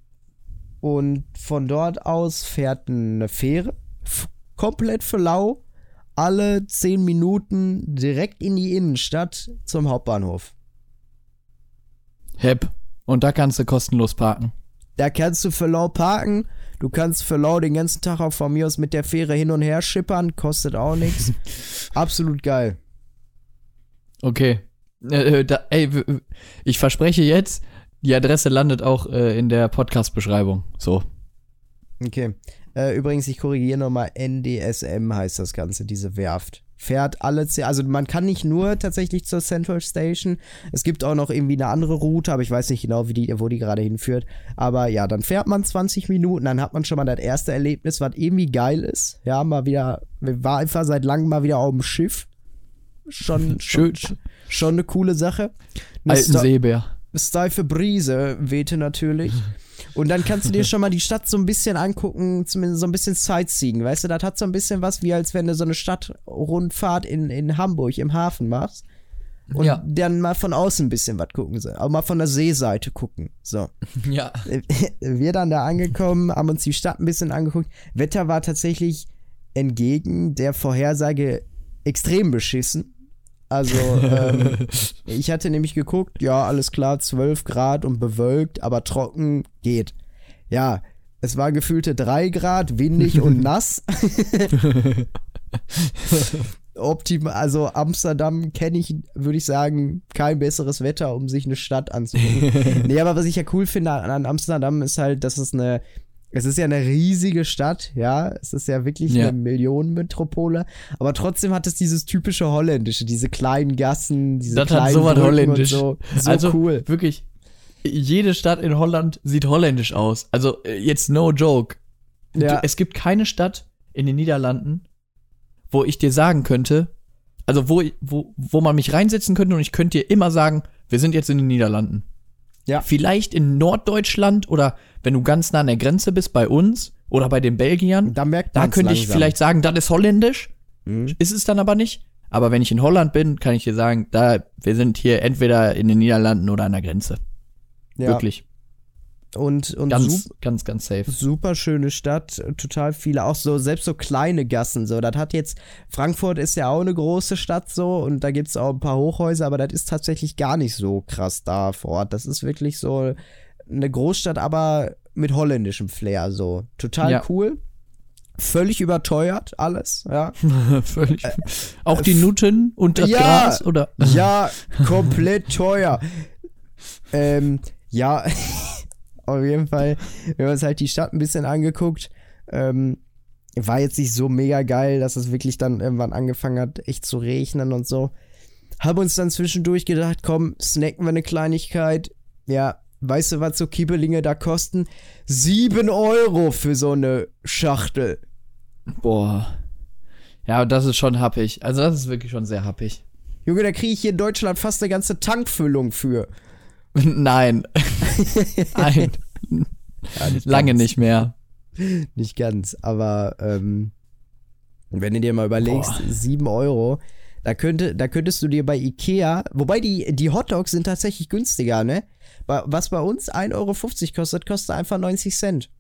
und von dort aus fährt eine Fähre, komplett für lau, alle 10 Minuten direkt in die Innenstadt zum Hauptbahnhof. Hep. Und da kannst du kostenlos parken. Da kannst du für lau parken, du kannst für lau den ganzen Tag auch von mir aus mit der Fähre hin und her schippern, kostet auch nichts. Absolut geil. Okay. Äh, äh, da, ey, ich verspreche jetzt, die Adresse landet auch äh, in der Podcast-Beschreibung. So. Okay. Äh, übrigens, ich korrigiere nochmal, NDSM heißt das Ganze, diese Werft. Fährt alle, also man kann nicht nur tatsächlich zur Central Station, es gibt auch noch irgendwie eine andere Route, aber ich weiß nicht genau, wie die, wo die gerade hinführt. Aber ja, dann fährt man 20 Minuten, dann hat man schon mal das erste Erlebnis, was irgendwie geil ist. Ja, mal wieder, war einfach seit langem mal wieder auf dem Schiff. Schon, schon, Schön. Schon eine coole Sache. Eine Alten Seebär. steife Brise wehte natürlich. Und dann kannst du dir schon mal die Stadt so ein bisschen angucken, zumindest so ein bisschen Sightseeing, weißt du, das hat so ein bisschen was, wie als wenn du so eine Stadtrundfahrt in, in Hamburg im Hafen machst. Und Ja. dann mal von außen ein bisschen was gucken, so. aber mal von der Seeseite gucken. So. Ja. Wir dann da angekommen, haben uns die Stadt ein bisschen angeguckt. Wetter war tatsächlich entgegen der Vorhersage extrem beschissen. Also, ähm, ich hatte nämlich geguckt, ja, alles klar, 12 Grad und bewölkt, aber trocken geht. Ja, es war gefühlte 3 Grad, windig und nass. Optimal, also Amsterdam kenne ich, würde ich sagen, kein besseres Wetter, um sich eine Stadt anzugucken. nee, aber was ich ja cool finde an, an Amsterdam ist halt, dass es eine, es ist ja eine riesige Stadt, ja, es ist ja wirklich Ja. eine Millionenmetropole, aber trotzdem hat es dieses typische Holländische, diese kleinen Gassen, diese Das kleinen hat so was Brücken holländisch. und so, so also cool. wirklich, jede Stadt in Holland sieht holländisch aus. Also äh, jetzt no joke. Ja. Es gibt keine Stadt in den Niederlanden, wo ich dir sagen könnte, also wo, wo, wo man mich reinsetzen könnte und ich könnte dir immer sagen, wir sind jetzt in den Niederlanden. Ja. Vielleicht in Norddeutschland oder wenn du ganz nah an der Grenze bist bei uns oder bei den Belgiern, Da merkt da könnte ich langsam. vielleicht sagen, das ist holländisch. Mhm. Ist es dann aber nicht. Aber wenn ich in Holland bin, kann ich dir sagen, da, wir sind hier entweder in den Niederlanden oder an der Grenze. Ja. Wirklich. Und, und Ganz, ganz, ganz safe. super schöne Stadt, äh, total viele, auch so, selbst so kleine Gassen, so, das hat jetzt, Frankfurt ist ja auch eine große Stadt, so, und da gibt's auch ein paar Hochhäuser, aber das ist tatsächlich gar nicht so krass da vor Ort, das ist wirklich so eine Großstadt, aber mit holländischem Flair, so, total Ja. cool, völlig überteuert, alles, ja, Völlig. Auch die Nutten und das ja. Gras oder? ja, komplett teuer, ähm, ja, auf jeden Fall, wir haben uns halt die Stadt ein bisschen angeguckt. Ähm, war jetzt nicht so mega geil, dass es wirklich dann irgendwann angefangen hat, echt zu regnen und so. Haben uns dann zwischendurch gedacht, komm, snacken wir eine Kleinigkeit. Ja, weißt du, was so Kiebelinge da kosten? Sieben Euro für so eine Schachtel. Boah. Ja, das ist schon happig. Also das ist wirklich schon sehr happig. Junge, da kriege ich hier in Deutschland fast eine ganze Tankfüllung für. Nein. Nein. Ja, nicht Lange ganz. nicht mehr. Nicht ganz, aber ähm, wenn du dir mal überlegst, Boah. 7 Euro, da, könnte, da könntest du dir bei Ikea, wobei die, die Hotdogs sind tatsächlich günstiger, ne? Was bei uns 1,50 Euro kostet, kostet einfach 90 Cent.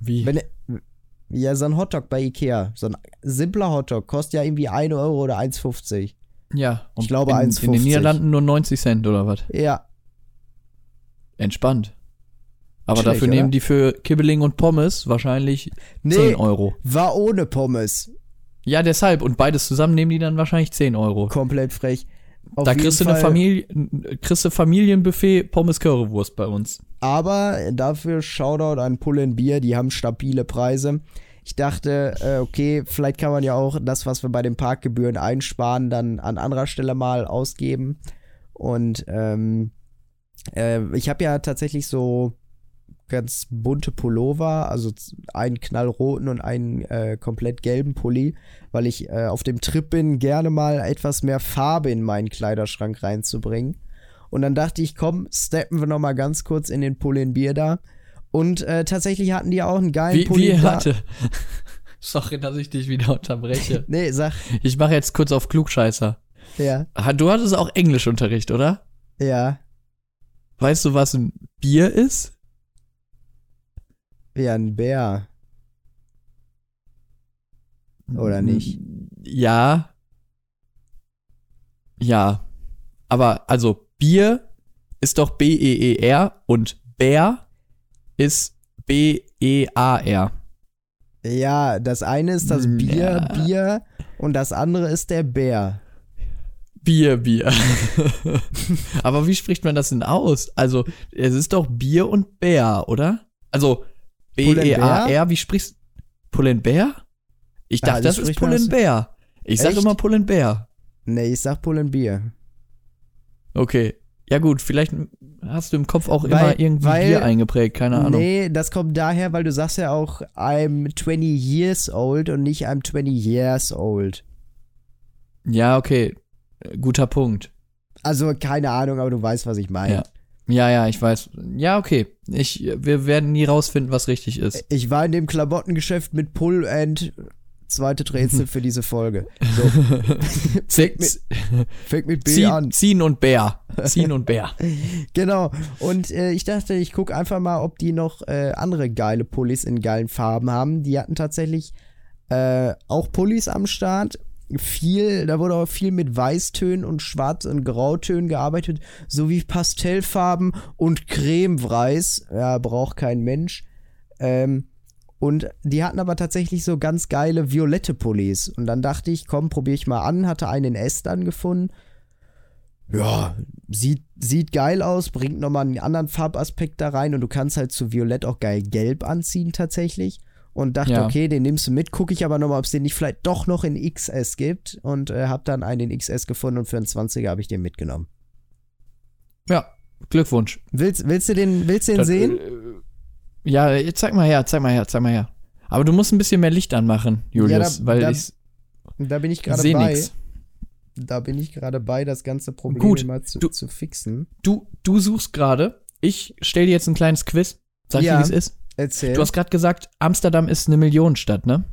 Wie? Wenn, ja, so ein Hotdog bei Ikea, so ein simpler Hotdog, kostet ja irgendwie 1 Euro oder 1,50. ja. Und Ich glaube in, in 1,50. den Niederlanden nur 90 Cent oder was? Ja, Entspannt. Aber Schlecht, dafür oder? nehmen die für Kibbeling und Pommes wahrscheinlich nee, 10 Euro. war ohne Pommes. Ja, deshalb. Und beides zusammen nehmen die dann wahrscheinlich 10 Euro. Komplett frech. Auf da kriegst du eine Familie, kriegst du Familienbuffet Pommes Currywurst bei uns. Aber dafür Shoutout an Pull Bier, die haben stabile Preise. Ich dachte, äh, okay, vielleicht kann man ja auch das, was wir bei den Parkgebühren einsparen, dann an anderer Stelle mal ausgeben. Und ähm, äh, ich habe ja tatsächlich so ganz bunte Pullover, also einen knallroten und einen äh, komplett gelben Pulli, weil ich äh, auf dem Trip bin, gerne mal etwas mehr Farbe in meinen Kleiderschrank reinzubringen. Und dann dachte ich, komm, steppen wir noch mal ganz kurz in den Pull in Bier da. Und äh, tatsächlich hatten die auch einen geilen Wie, Pulli wie hatte. Sorry, dass ich dich wieder unterbreche. Nee, sag, Ich mache jetzt kurz auf Klugscheißer. ja, Du hattest auch Englischunterricht, oder? ja, Weißt du, was ein Bier ist? ja, ein Bär. Oder nicht? Ja. Ja. Aber, also, Bier ist doch B-E-E-R und Bär ist B-E-A-R. Ja, das eine ist das Bier, ja. Bier und das andere ist der Bär. Bier, Bier. Aber wie spricht man das denn aus? Also, es ist doch Bier und Bär, oder? Also, B-E-A-R, wie sprichst Pull&Bear? Ich Ja, dachte, das das ist Pull&Bear. Ich sag Echt? immer Pull&Bear. Nee, ich sag Pull Bier. Okay. Ja gut, vielleicht hast du im Kopf auch Weil- immer irgendwie weil- Bier eingeprägt, keine Ahnung. Nee, das kommt daher, weil du sagst ja auch, I'm 20 years old und nicht I'm 20 years old. Ja, okay. Guter Punkt. Also, keine Ahnung, aber du weißt, was ich meine. Ja. Ja, ja, ich weiß. Ja, okay. Ich, wir werden nie rausfinden, was richtig ist. Ich war in dem Klamottengeschäft mit Pull and zweite Rätsel für diese Folge. So, Z mit- fängt mit B ziehen, an. ziehen und Bär. Ziehen und Bär. Genau. Und äh, ich dachte, ich gucke einfach mal, ob die noch äh, andere geile Pullis in geilen Farben haben. Die hatten tatsächlich äh, auch Pullis am Start. Viel, da wurde auch viel mit Weißtönen und Schwarz- und Grautönen gearbeitet, sowie Pastellfarben und Cremeweiß. Ja, braucht kein Mensch. Ähm, und die hatten aber tatsächlich so ganz geile violette Pullis. Und dann dachte ich, komm, probiere ich mal an. Hatte einen in dann gefunden. Ja, sieht, sieht geil aus, bringt nochmal einen anderen Farbaspekt da rein und du kannst halt zu Violett auch geil gelb anziehen tatsächlich. Und dachte, Ja. okay, den nimmst du mit, gucke ich aber nochmal, ob es den nicht vielleicht doch noch in XS gibt und äh, hab dann einen in XS gefunden und für einen 20er habe ich den mitgenommen. Ja, Glückwunsch. Willst, willst du den, willst du den Das, sehen? äh, Ja, jetzt zeig mal her, zeig mal her, zeig mal her. Aber du musst ein bisschen mehr Licht anmachen, Julius, da- weil da- ich. Da bin ich gerade bei. nix. Da bin ich gerade bei, das ganze Problem Gut, mal zu, du- zu fixen. Du, du suchst gerade. Ich stell dir jetzt ein kleines Quiz. Sag Ja. dir, wie es ist. Erzähl. Du hast gerade gesagt, Amsterdam ist eine Millionenstadt, ne?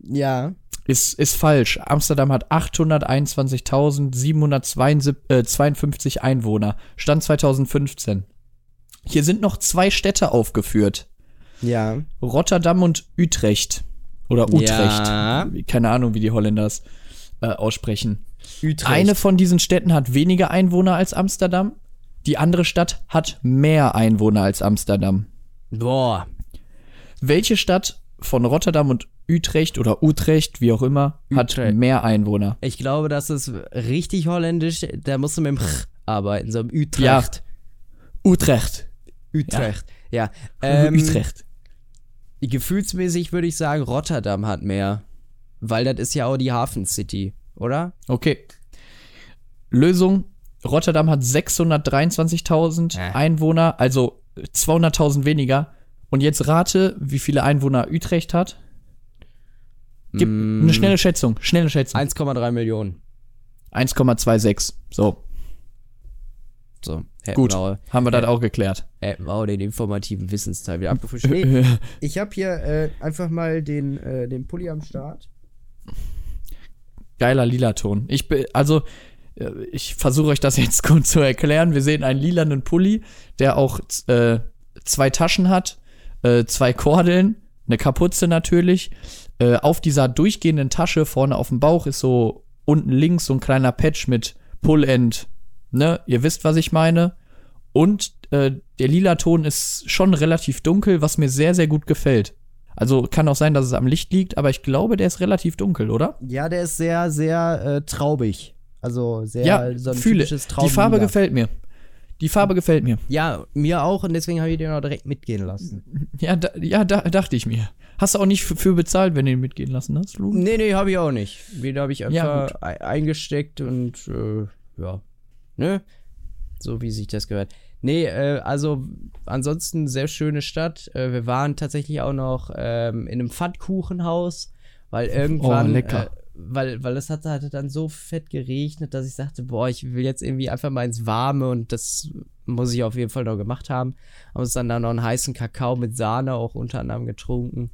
ja. Ist, ist falsch. Amsterdam hat 821.752 Einwohner. Stand 2015. Hier sind noch zwei Städte aufgeführt. Ja. Rotterdam und Utrecht. Oder Utrecht. Ja. Keine Ahnung, wie die Holländers äh, aussprechen. Utrecht. Eine von diesen Städten hat weniger Einwohner als Amsterdam. Die andere Stadt hat mehr Einwohner als Amsterdam. Boah. Welche Stadt von Rotterdam und Utrecht oder Utrecht, wie auch immer, hat Utrecht. mehr Einwohner? Ich glaube, das ist richtig holländisch. Da musst du mit dem Ch arbeiten, so im Utrecht. Utrecht. Utrecht. Ja. Ähm, Utrecht. Gefühlsmäßig würde ich sagen, Rotterdam hat mehr. Weil das ist ja auch die Hafen City, oder? Okay. Lösung: Rotterdam hat 623.000 Äh. Einwohner, also 200.000 weniger. Und jetzt rate, wie viele Einwohner Utrecht hat. Gib Mm, eine schnelle Schätzung. Schnelle Schätzung. 1,3 Millionen. 1,26. So, So, hätten gut. wir Haben wir das auch geklärt. hätten wir auch den informativen Wissensteil wieder abgefrischt. Nee, ich habe hier äh, einfach mal den, äh, den Pulli am Start. Geiler Lila-Ton. Ich bin, also, äh, ich versuche euch das jetzt kurz zu erklären. Wir sehen einen lilanen Pulli, der auch äh, zwei Taschen hat, äh, zwei Kordeln, eine Kapuze natürlich. Äh, auf dieser durchgehenden Tasche vorne auf dem Bauch ist so unten links so ein kleiner Patch mit Pull-End. Ne? Ihr wisst, was ich meine. Und äh, der lila Ton ist schon relativ dunkel, was mir sehr, sehr gut gefällt. Also kann auch sein, dass es am Licht liegt, aber ich glaube, der ist relativ dunkel, oder? Ja, der ist sehr, sehr äh, traubig. Also sehr Ja, so ein fühle. Die Farbe gefällt mir. Die Farbe gefällt mir. Ja, mir auch und deswegen habe ich den auch direkt mitgehen lassen. Ja, da, ja da, dachte ich mir. Hast du auch nicht für, bezahlt, wenn du ihn mitgehen lassen hast, Lu? Nee, nee, habe ich auch nicht. Den habe ich Ja, einfach ei- eingesteckt und äh, ja, ne? So wie sich das gehört. Nee, äh, also ansonsten sehr schöne Stadt. Äh, wir waren tatsächlich auch noch ähm, in einem Pfannkuchenhaus, weil irgendwann, Oh, lecker. Weil, weil es hatte, hatte dann so fett geregnet, dass ich sagte, boah, ich will jetzt irgendwie einfach mal ins Warme und das muss ich auf jeden Fall noch gemacht haben. Haben uns dann da noch einen heißen Kakao mit Sahne auch unter anderem getrunken.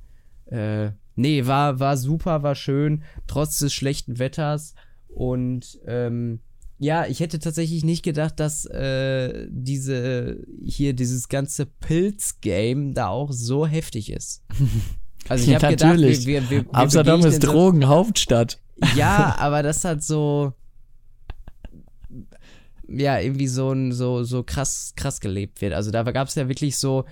Äh, nee, war, war super, war schön, trotz des schlechten Wetters. Und ähm, ja, ich hätte tatsächlich nicht gedacht, dass äh, diese hier dieses ganze Pilz-Game da auch so heftig ist. Also ich Ja, habe gedacht, wir, wir, wir, Amsterdam ist so- Drogenhauptstadt. ja, aber das hat so. Ja, irgendwie so ein, so, so krass, krass gelebt wird. Also da gab es ja wirklich so,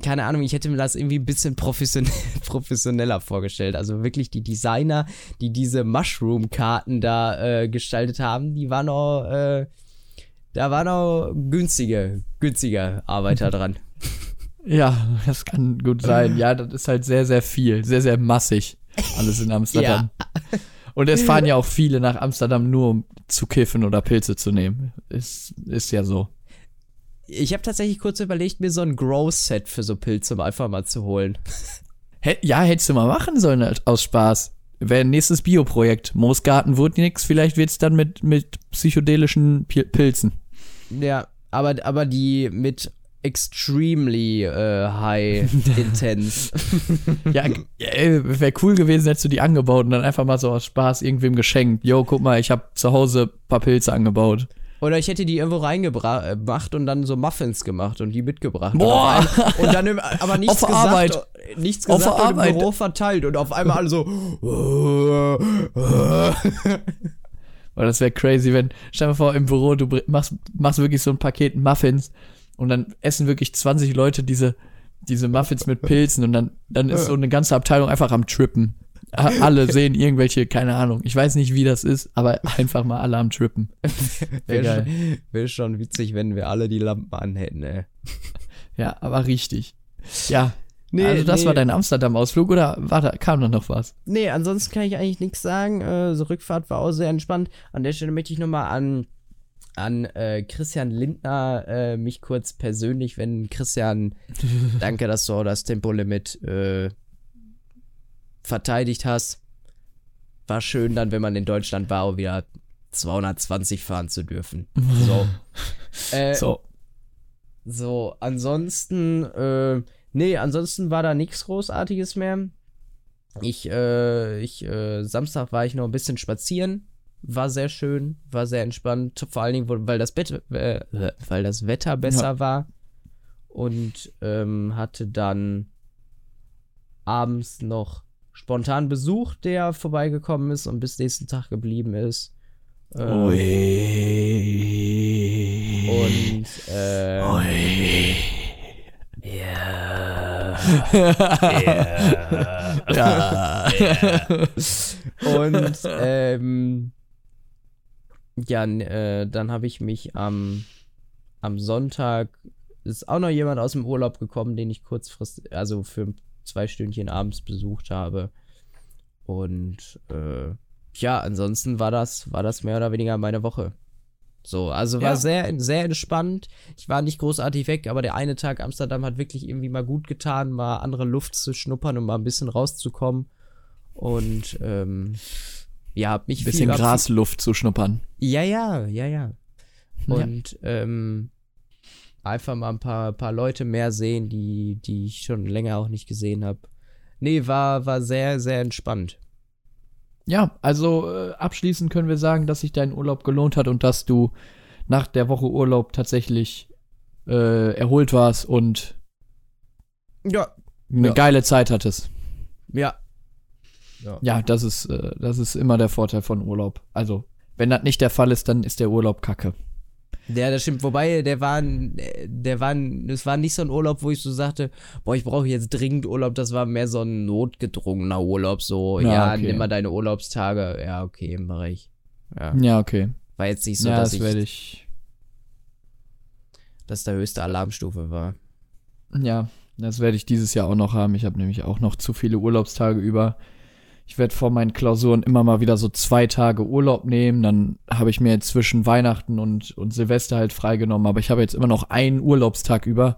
keine Ahnung, ich hätte mir das irgendwie ein bisschen profession professioneller vorgestellt. Also wirklich die Designer, die diese Mushroom-Karten da äh, gestaltet haben, die waren auch, äh, da waren auch günstige, günstige Arbeiter dran. Ja, das kann gut sein. Ja, das ist halt sehr, sehr viel. Sehr, sehr massig. Alles in Amsterdam. Und es fahren ja auch viele nach Amsterdam nur, um zu kiffen oder Pilze zu nehmen. Ist, ist ja so. Ich habe tatsächlich kurz überlegt, mir so ein Grow-Set für so Pilze einfach mal zu holen. Ja, hättest du mal machen sollen halt aus Spaß. Wäre ein nächstes Bioprojekt. Moosgarten wurde nix, vielleicht wird's dann mit, mit psychedelischen Pil Pilzen. Ja, aber, aber die mit extremely äh, high intense. Ja, wäre cool gewesen, hättest du die angebaut und dann einfach mal so aus Spaß irgendwem geschenkt. Yo, guck mal, ich habe zu Hause ein paar Pilze angebaut. Oder ich hätte die irgendwo reingebracht und dann so Muffins gemacht und die mitgebracht. Boah! Und, auf dann im, aber nichts Auf gesagt. Arbeit. Nichts Auf gesagt der und im Arbeit. Büro verteilt und auf einmal alle so. Weil das wäre crazy, wenn, stell dir mal vor, im Büro, du machst, machst wirklich so ein Paket Muffins und dann essen wirklich 20 Leute diese, diese Muffins mit Pilzen und dann, dann ist so eine ganze Abteilung einfach am Trippen. Alle sehen irgendwelche, keine Ahnung, ich weiß nicht, wie das ist, aber einfach mal alle am Trippen. Wär Wäre schon, wär schon witzig, wenn wir alle die Lampen anhätten, ey. Ja, aber richtig. Ja, Nee, also das nee. war dein Amsterdam-Ausflug oder war da, kam da noch was? Nee, ansonsten kann ich eigentlich nichts sagen. Äh, so Rückfahrt war auch sehr entspannt. An der Stelle möchte ich nochmal an, an äh, Christian Lindner äh, mich kurz persönlich wenden. Christian, danke, dass du auch das Tempolimit äh, verteidigt hast. war schön dann, wenn man in Deutschland war, auch wieder 220 fahren zu dürfen. So. äh, So. so, ansonsten, äh, nee, ansonsten war da nichts Großartiges mehr. Ich, äh, ich, äh, Samstag war ich noch ein bisschen spazieren. War sehr schön, war sehr entspannt. Vor allen Dingen, weil das, Bett, äh, weil das Wetter besser war. Und ähm, hatte dann abends noch spontan Besuch, der vorbeigekommen ist und bis nächsten Tag geblieben ist. Ähm, Und äh, ja. Ja. Und ähm, ja, äh, dann habe ich mich am, am Sonntag ist auch noch jemand aus dem Urlaub gekommen, den ich kurzfristig, also für zwei Stündchen abends besucht habe. Und äh, ja, ansonsten war das, war das mehr oder weniger meine Woche. So, also war Ja. sehr, sehr entspannt. Ich war nicht großartig weg, aber der eine Tag Amsterdam hat wirklich irgendwie mal gut getan, mal andere Luft zu schnuppern und mal ein bisschen rauszukommen. Und ähm, ja, hab mich Bisschen hab Grasluft zu schnuppern. ja, ja, ja, ja. Ja. Und ähm, einfach mal ein paar, paar Leute mehr sehen, die, die ich schon länger auch nicht gesehen habe. Nee, war, war sehr, sehr entspannt. Ja, also äh, abschließend können wir sagen, dass sich dein Urlaub gelohnt hat und dass du nach der Woche Urlaub tatsächlich äh, erholt warst und Ja. eine Ja. geile Zeit hattest. Ja. Ja, das ist, äh, das ist immer der Vorteil von Urlaub. Also, wenn das nicht der Fall ist, dann ist der Urlaub kacke. Ja, das stimmt. Wobei, der war, ein- der war, es war nicht so ein Urlaub, wo ich so sagte, boah, ich brauche jetzt dringend Urlaub. Das war mehr so ein notgedrungener Urlaub. So, Ja, ja, okay. nimm mal deine Urlaubstage. Ja, okay, mache ich. Ja. Ja, okay. War jetzt nicht so, ja, dass das ich, werde ich. dass der höchste Alarmstufe war. Ja, das werde ich dieses Jahr auch noch haben. Ich habe nämlich auch noch zu viele Urlaubstage über. Ich werde vor meinen Klausuren immer mal wieder so zwei Tage Urlaub nehmen. Dann habe ich mir zwischen Weihnachten und, und Silvester halt freigenommen. Aber ich habe jetzt immer noch einen Urlaubstag über.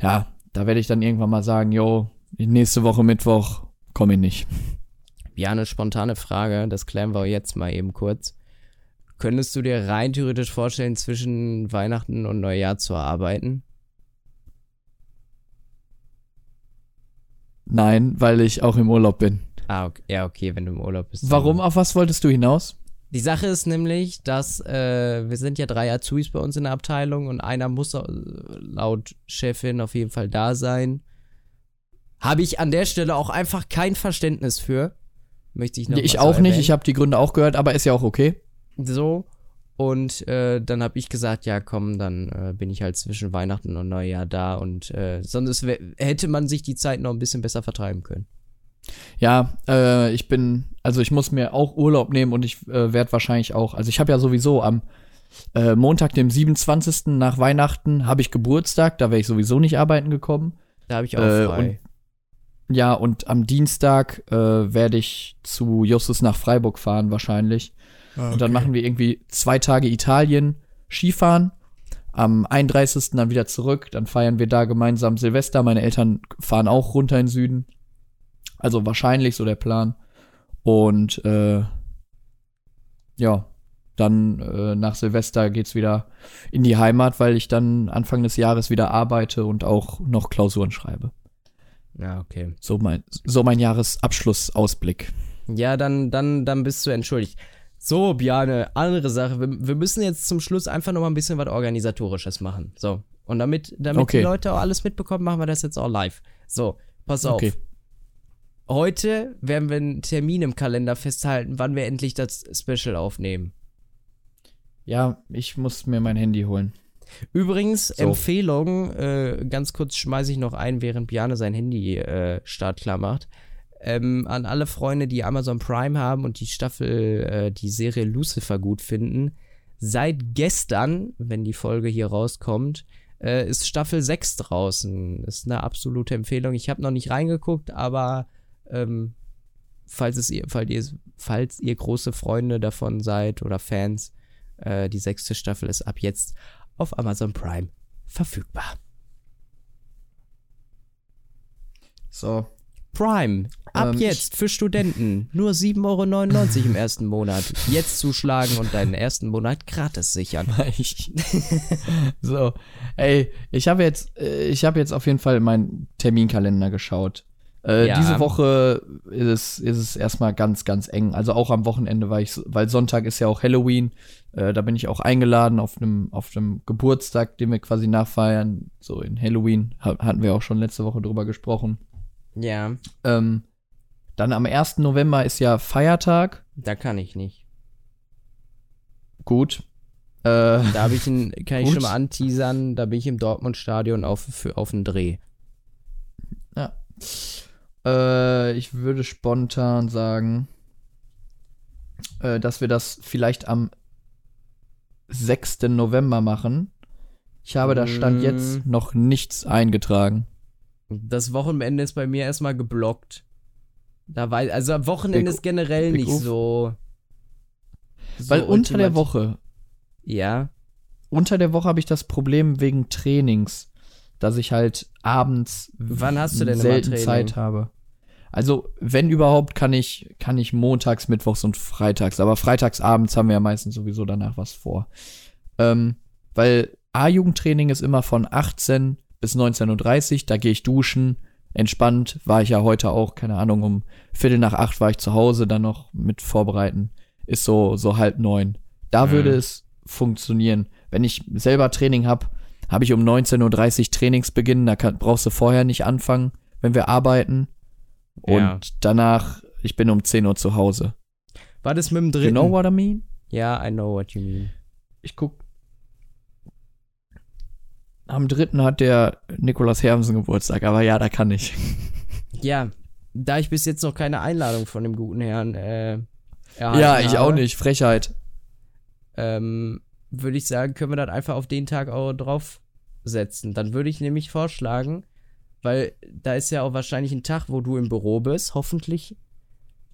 Ja, da werde ich dann irgendwann mal sagen, yo, nächste Woche Mittwoch komme ich nicht. Ja, eine spontane Frage, das klären wir jetzt mal eben kurz. Könntest du dir rein theoretisch vorstellen, zwischen Weihnachten und Neujahr zu arbeiten? Nein, weil ich auch im Urlaub bin. Ah, okay. ja, okay, wenn du im Urlaub bist. Warum? Auf was wolltest du hinaus? Die Sache ist nämlich, dass äh, wir sind ja drei Azubis bei uns in der Abteilung und einer muss laut Chefin auf jeden Fall da sein. Habe ich an der Stelle auch einfach kein Verständnis für. Möchte ich noch ich auch so nicht. erwähnen. Ich habe die Gründe auch gehört, aber ist ja auch okay. So. Und äh, dann habe ich gesagt, ja komm, dann äh, bin ich halt zwischen Weihnachten und Neujahr da und äh, sonst hätte man sich die Zeit noch ein bisschen besser vertreiben können. Ja, äh, ich bin, also ich muss mir auch Urlaub nehmen und ich äh, werde wahrscheinlich auch, also ich habe ja sowieso am äh, Montag, dem 27. nach Weihnachten, habe ich Geburtstag, da wäre ich sowieso nicht arbeiten gekommen. Da habe ich auch Äh, frei. Ja, und am Dienstag äh, werde ich zu Justus nach Freiburg fahren wahrscheinlich. Und dann machen wir irgendwie zwei Tage Italien Skifahren. Am 31. dann wieder zurück. Dann feiern wir da gemeinsam Silvester. Meine Eltern fahren auch runter in den Süden. Also wahrscheinlich so der Plan. Und äh, ja, dann äh, nach Silvester geht's wieder in die Heimat, weil ich dann Anfang des Jahres wieder arbeite und auch noch Klausuren schreibe. Ja, okay. So mein, so mein Jahresabschlussausblick. Ja, dann, dann, dann bist du entschuldigt. So, Bjane, andere Sache. Wir, wir müssen jetzt zum Schluss einfach noch mal ein bisschen was Organisatorisches machen. So. Und damit, damit Okay. die Leute auch alles mitbekommen, machen wir das jetzt auch live. So, pass auf. Okay. Heute werden wir einen Termin im Kalender festhalten, wann wir endlich das Special aufnehmen. Ja, ich muss mir mein Handy holen. Übrigens, So. Empfehlung, äh, ganz kurz schmeiße ich noch ein, während Bjane sein Handy äh, startklar macht. Ähm, an alle Freunde, die Amazon Prime haben und die Staffel, äh, die Serie Lucifer gut finden. Seit gestern, wenn die Folge hier rauskommt, äh, ist Staffel 6 draußen. Ist eine absolute Empfehlung. Ich habe noch nicht reingeguckt, aber ähm, falls, es ihr, falls, ihr, falls ihr große Freunde davon seid oder Fans, äh, die sechste Staffel ist ab jetzt auf Amazon Prime verfügbar. So. Prime. Ab Ähm, jetzt für Studenten. Nur 7,99 Euro im ersten Monat. Jetzt zuschlagen und deinen ersten Monat gratis sichern. Ich, so, ey, ich habe jetzt, äh, ich habe jetzt auf jeden Fall meinen Terminkalender geschaut. Äh, Ja. Diese Woche ist es, ist es erstmal ganz, ganz eng. Also auch am Wochenende, weil ich, weil Sonntag ist ja auch Halloween. Äh, da bin ich auch eingeladen auf einem, auf Geburtstag, den wir quasi nachfeiern. So in Halloween ha hatten wir auch schon letzte Woche drüber gesprochen. Ja, Ähm, dann am 1. November ist ja Feiertag. da kann ich nicht. Gut. Äh, Da habe ich ein, kann ich Gut. schon mal anteasern, da bin ich im Dortmund-Stadion auf, für, auf einen Dreh. Ja. Äh, ich würde spontan sagen, äh, dass wir das vielleicht am 6. November machen. Ich habe da Stand jetzt noch nichts eingetragen. Das Wochenende ist bei mir erstmal geblockt. Da weiß, also am Wochenende Big- ist generell Big nicht so. so Weil unter der Woche, Ja. unter der Woche habe ich das Problem wegen Trainings, dass ich halt abends Wann hast du denn selten? Zeit habe. Also, wenn überhaupt, kann ich, kann ich montags, mittwochs und freitags. Aber freitags abends haben wir ja meistens sowieso danach was vor. Ähm, weil A-Jugendtraining ist immer von 18 bis 19.30 Uhr. Da gehe ich duschen. Entspannt war ich ja heute auch, keine Ahnung, um Viertel nach acht war ich zu Hause, dann noch mit vorbereiten. Ist so, so halb neun. Da Mhm. würde es funktionieren. Wenn ich selber Training habe, habe ich um 19.30 Uhr Trainingsbeginn. Da kann, brauchst du vorher nicht anfangen, wenn wir arbeiten. Und Ja. danach, ich bin um 10 Uhr zu Hause. War das mit dem You dritten? know what I mean? ja, I know what you mean. Ich guck. Am dritten hat der Nikolaus Hermsen Geburtstag, aber ja, da kann ich. Ja, da ich bis jetzt noch keine Einladung von dem guten Herrn äh, erhalten Ja, ich auch habe, nicht. Frechheit. Ähm, würde ich sagen, können wir das einfach auf den Tag auch draufsetzen. Dann würde ich nämlich vorschlagen, weil da ist ja auch wahrscheinlich ein Tag, wo du im Büro bist, hoffentlich,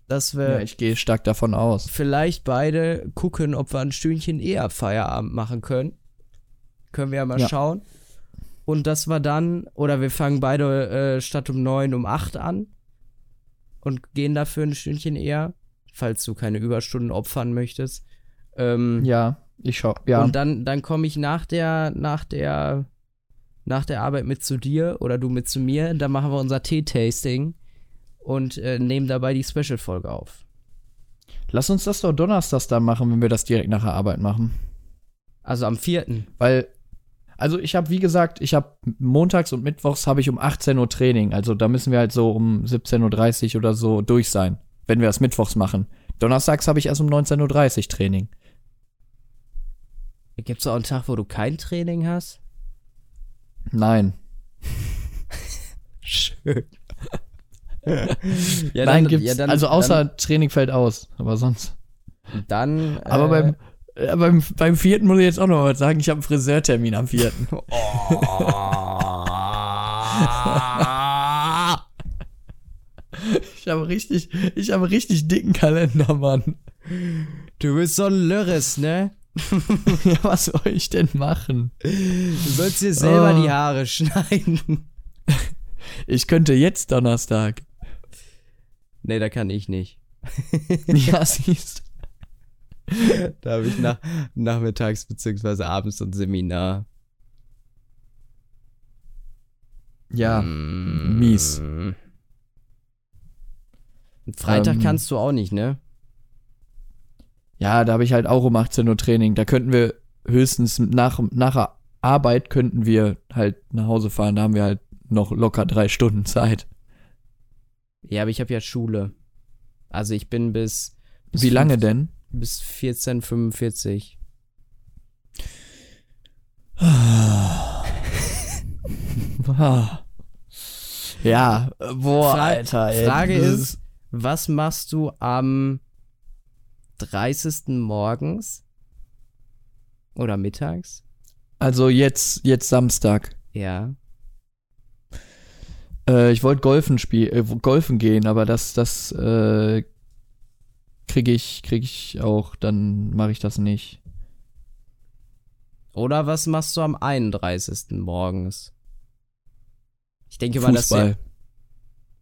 dass wir Ja, ich gehe stark davon aus. vielleicht beide gucken, ob wir ein Stündchen eher Feierabend machen können. Können wir ja mal Ja. schauen. Und dass wir dann, oder wir fangen beide äh, statt um neun um acht an und gehen dafür ein Stündchen eher, falls du keine Überstunden opfern möchtest. Ähm, Ja, ich schau. Ja. Und dann, dann komme ich nach der, nach der, nach der Arbeit mit zu dir oder du mit zu mir. Dann machen wir unser Tee-Tasting und äh, nehmen dabei die Special-Folge auf. Lass uns das doch donnerstags dann machen, wenn wir das direkt nach der Arbeit machen. Also am vierten. Weil, also ich habe, wie gesagt, ich habe montags und mittwochs habe ich um 18 Uhr Training. Also da müssen wir halt so um 17.30 Uhr oder so durch sein, wenn wir das mittwochs machen. Donnerstags habe ich erst um 19.30 Uhr Training. Gibt es auch einen Tag, wo du kein Training hast? Nein. Schön. ja, Nein, dann- gibt's. ja, dann- also außer Training fällt aus, aber sonst. Dann, dann Aber äh, beim, äh, beim, beim vierten muss ich jetzt auch noch was sagen, ich habe einen Friseurtermin am vierten. Ich habe richtig, ich habe richtig dicken Kalender, Mann. du bist so ein Lörres, ne? Ja, was soll ich denn machen? Du sollst dir selber Oh. die Haare schneiden. Ich könnte jetzt Donnerstag. Nee, da kann ich nicht. Ja, siehst. Da habe ich nach, nachmittags beziehungsweise abends ein Seminar. Ja, Mm. mies. Freitag Ähm. kannst du auch nicht, ne? Ja, da habe ich halt auch um 18 Uhr Training. Da könnten wir höchstens nach, nach der Arbeit könnten wir halt nach Hause fahren. Da haben wir halt noch locker drei Stunden Zeit. Ja, aber ich habe ja Schule. Also ich bin bis, bis Wie lange fünf- denn? Bis 14:45. Ah. Ja, boah, Fra- Alter. Ey, Frage ist, was machst du am 30. morgens oder mittags? Also jetzt, jetzt Samstag. Ja. Äh, ich wollte golfen spielen, äh, golfen gehen, aber das, das äh, kriege ich, krieg ich auch, dann mache ich das nicht. Oder was machst du am 31. morgens? Ich denke mal, dass Fußball.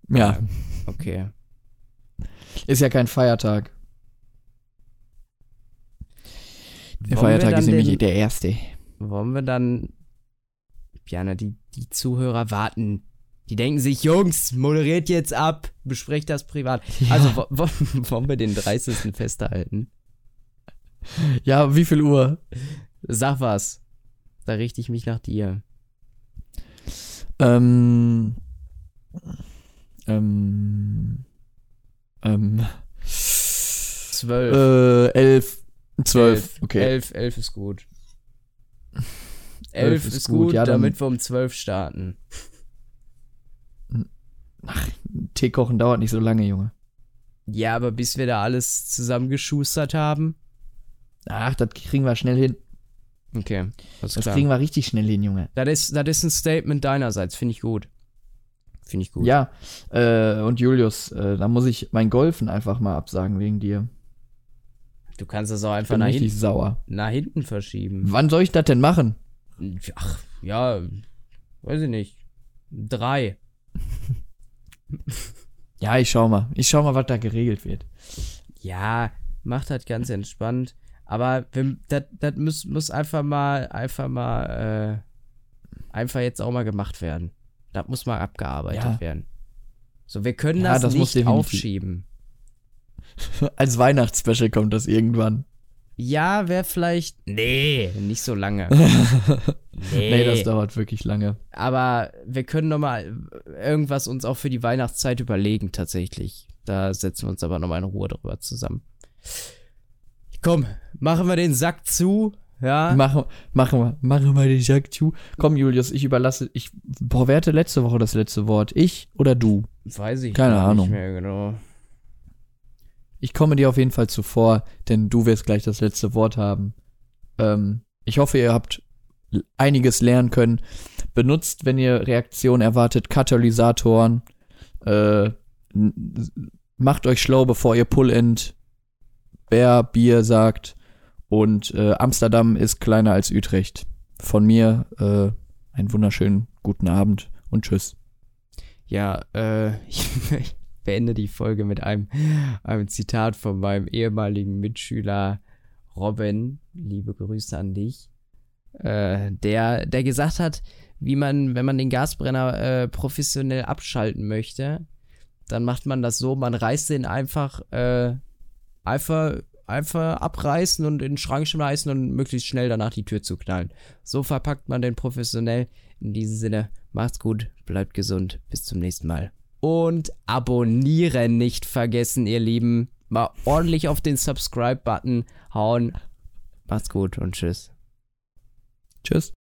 Ja, Okay. ist ja kein Feiertag. Der Wollen Feiertag ist nämlich den- der erste. Wollen wir dann. Jana, die, die Zuhörer warten. Die denken sich, Jungs, moderiert jetzt ab, besprecht das privat. Also wo, wo, wollen wir den 30. festhalten? Ja, wie viel Uhr? Sag was. Da richte ich mich nach dir. Ähm. Ähm. Ähm. Zwölf. Äh, elf. Zwölf. Okay. Elf, elf ist gut. Elf Elf ist ist gut, gut, ja, damit wir um zwölf starten. Tee kochen dauert nicht so lange, Junge. Ja, aber bis wir da alles zusammengeschustert haben. Ach, das kriegen wir schnell hin. Okay, Das klar. kriegen wir richtig schnell hin, Junge. Das ist, das ist ein Statement deinerseits, finde ich gut. Finde ich gut. Ja, äh, und Julius, äh, da muss ich mein Golfen einfach mal absagen wegen dir. Du kannst das auch einfach nach, richtig hin, sauer. nach hinten verschieben. Wann soll ich das denn machen? Ach, ja, weiß ich nicht. Drei. Ja, ich schau mal. Ich schau mal, was da geregelt wird. Ja, macht das ganz entspannt. Aber das muss, muss einfach mal, einfach mal, äh, einfach jetzt auch mal gemacht werden. Das muss mal abgearbeitet Ja. werden. So, wir können Ja, das, das nicht aufschieben. Als Weihnachtsspecial kommt das irgendwann. Ja, wäre vielleicht. Nee, nicht so lange. Nee, Nee, das dauert wirklich lange. aber wir können noch mal irgendwas uns auch für die Weihnachtszeit überlegen, tatsächlich. Da setzen wir uns aber noch mal in Ruhe drüber zusammen. Komm, machen wir den Sack zu. Ja. Machen, machen wir, machen wir den Jack zu. Komm, Julius, ich überlasse, ich, boah, wer hatte letzte Woche das letzte Wort? Ich oder du? Weiß ich Keine Ahnung. nicht mehr genau. Ich komme dir auf jeden Fall zuvor, denn du wirst gleich das letzte Wort haben. Ähm, ich hoffe, ihr habt einiges lernen können. Benutzt, wenn ihr Reaktionen erwartet, Katalysatoren. Äh, macht euch schlau, bevor ihr Pull-End Bär Bier sagt. Und äh, Amsterdam ist kleiner als Utrecht. Von mir äh, einen wunderschönen guten Abend und tschüss. Ja, äh, ich beende die Folge mit einem, einem Zitat von meinem ehemaligen Mitschüler Robin. Liebe Grüße an dich. Äh, der, der gesagt hat, wie man, wenn man den Gasbrenner äh, professionell abschalten möchte, dann macht man das so, man reißt den einfach, äh, einfach, einfach abreißen und in den Schrank schmeißen und möglichst schnell danach die Tür zuknallen. So verpackt man den professionell. In diesem Sinne, macht's gut, bleibt gesund, bis zum nächsten Mal. Und abonnieren nicht vergessen, ihr Lieben. Mal ordentlich auf den Subscribe-Button hauen. Macht's gut und tschüss. Tschüss.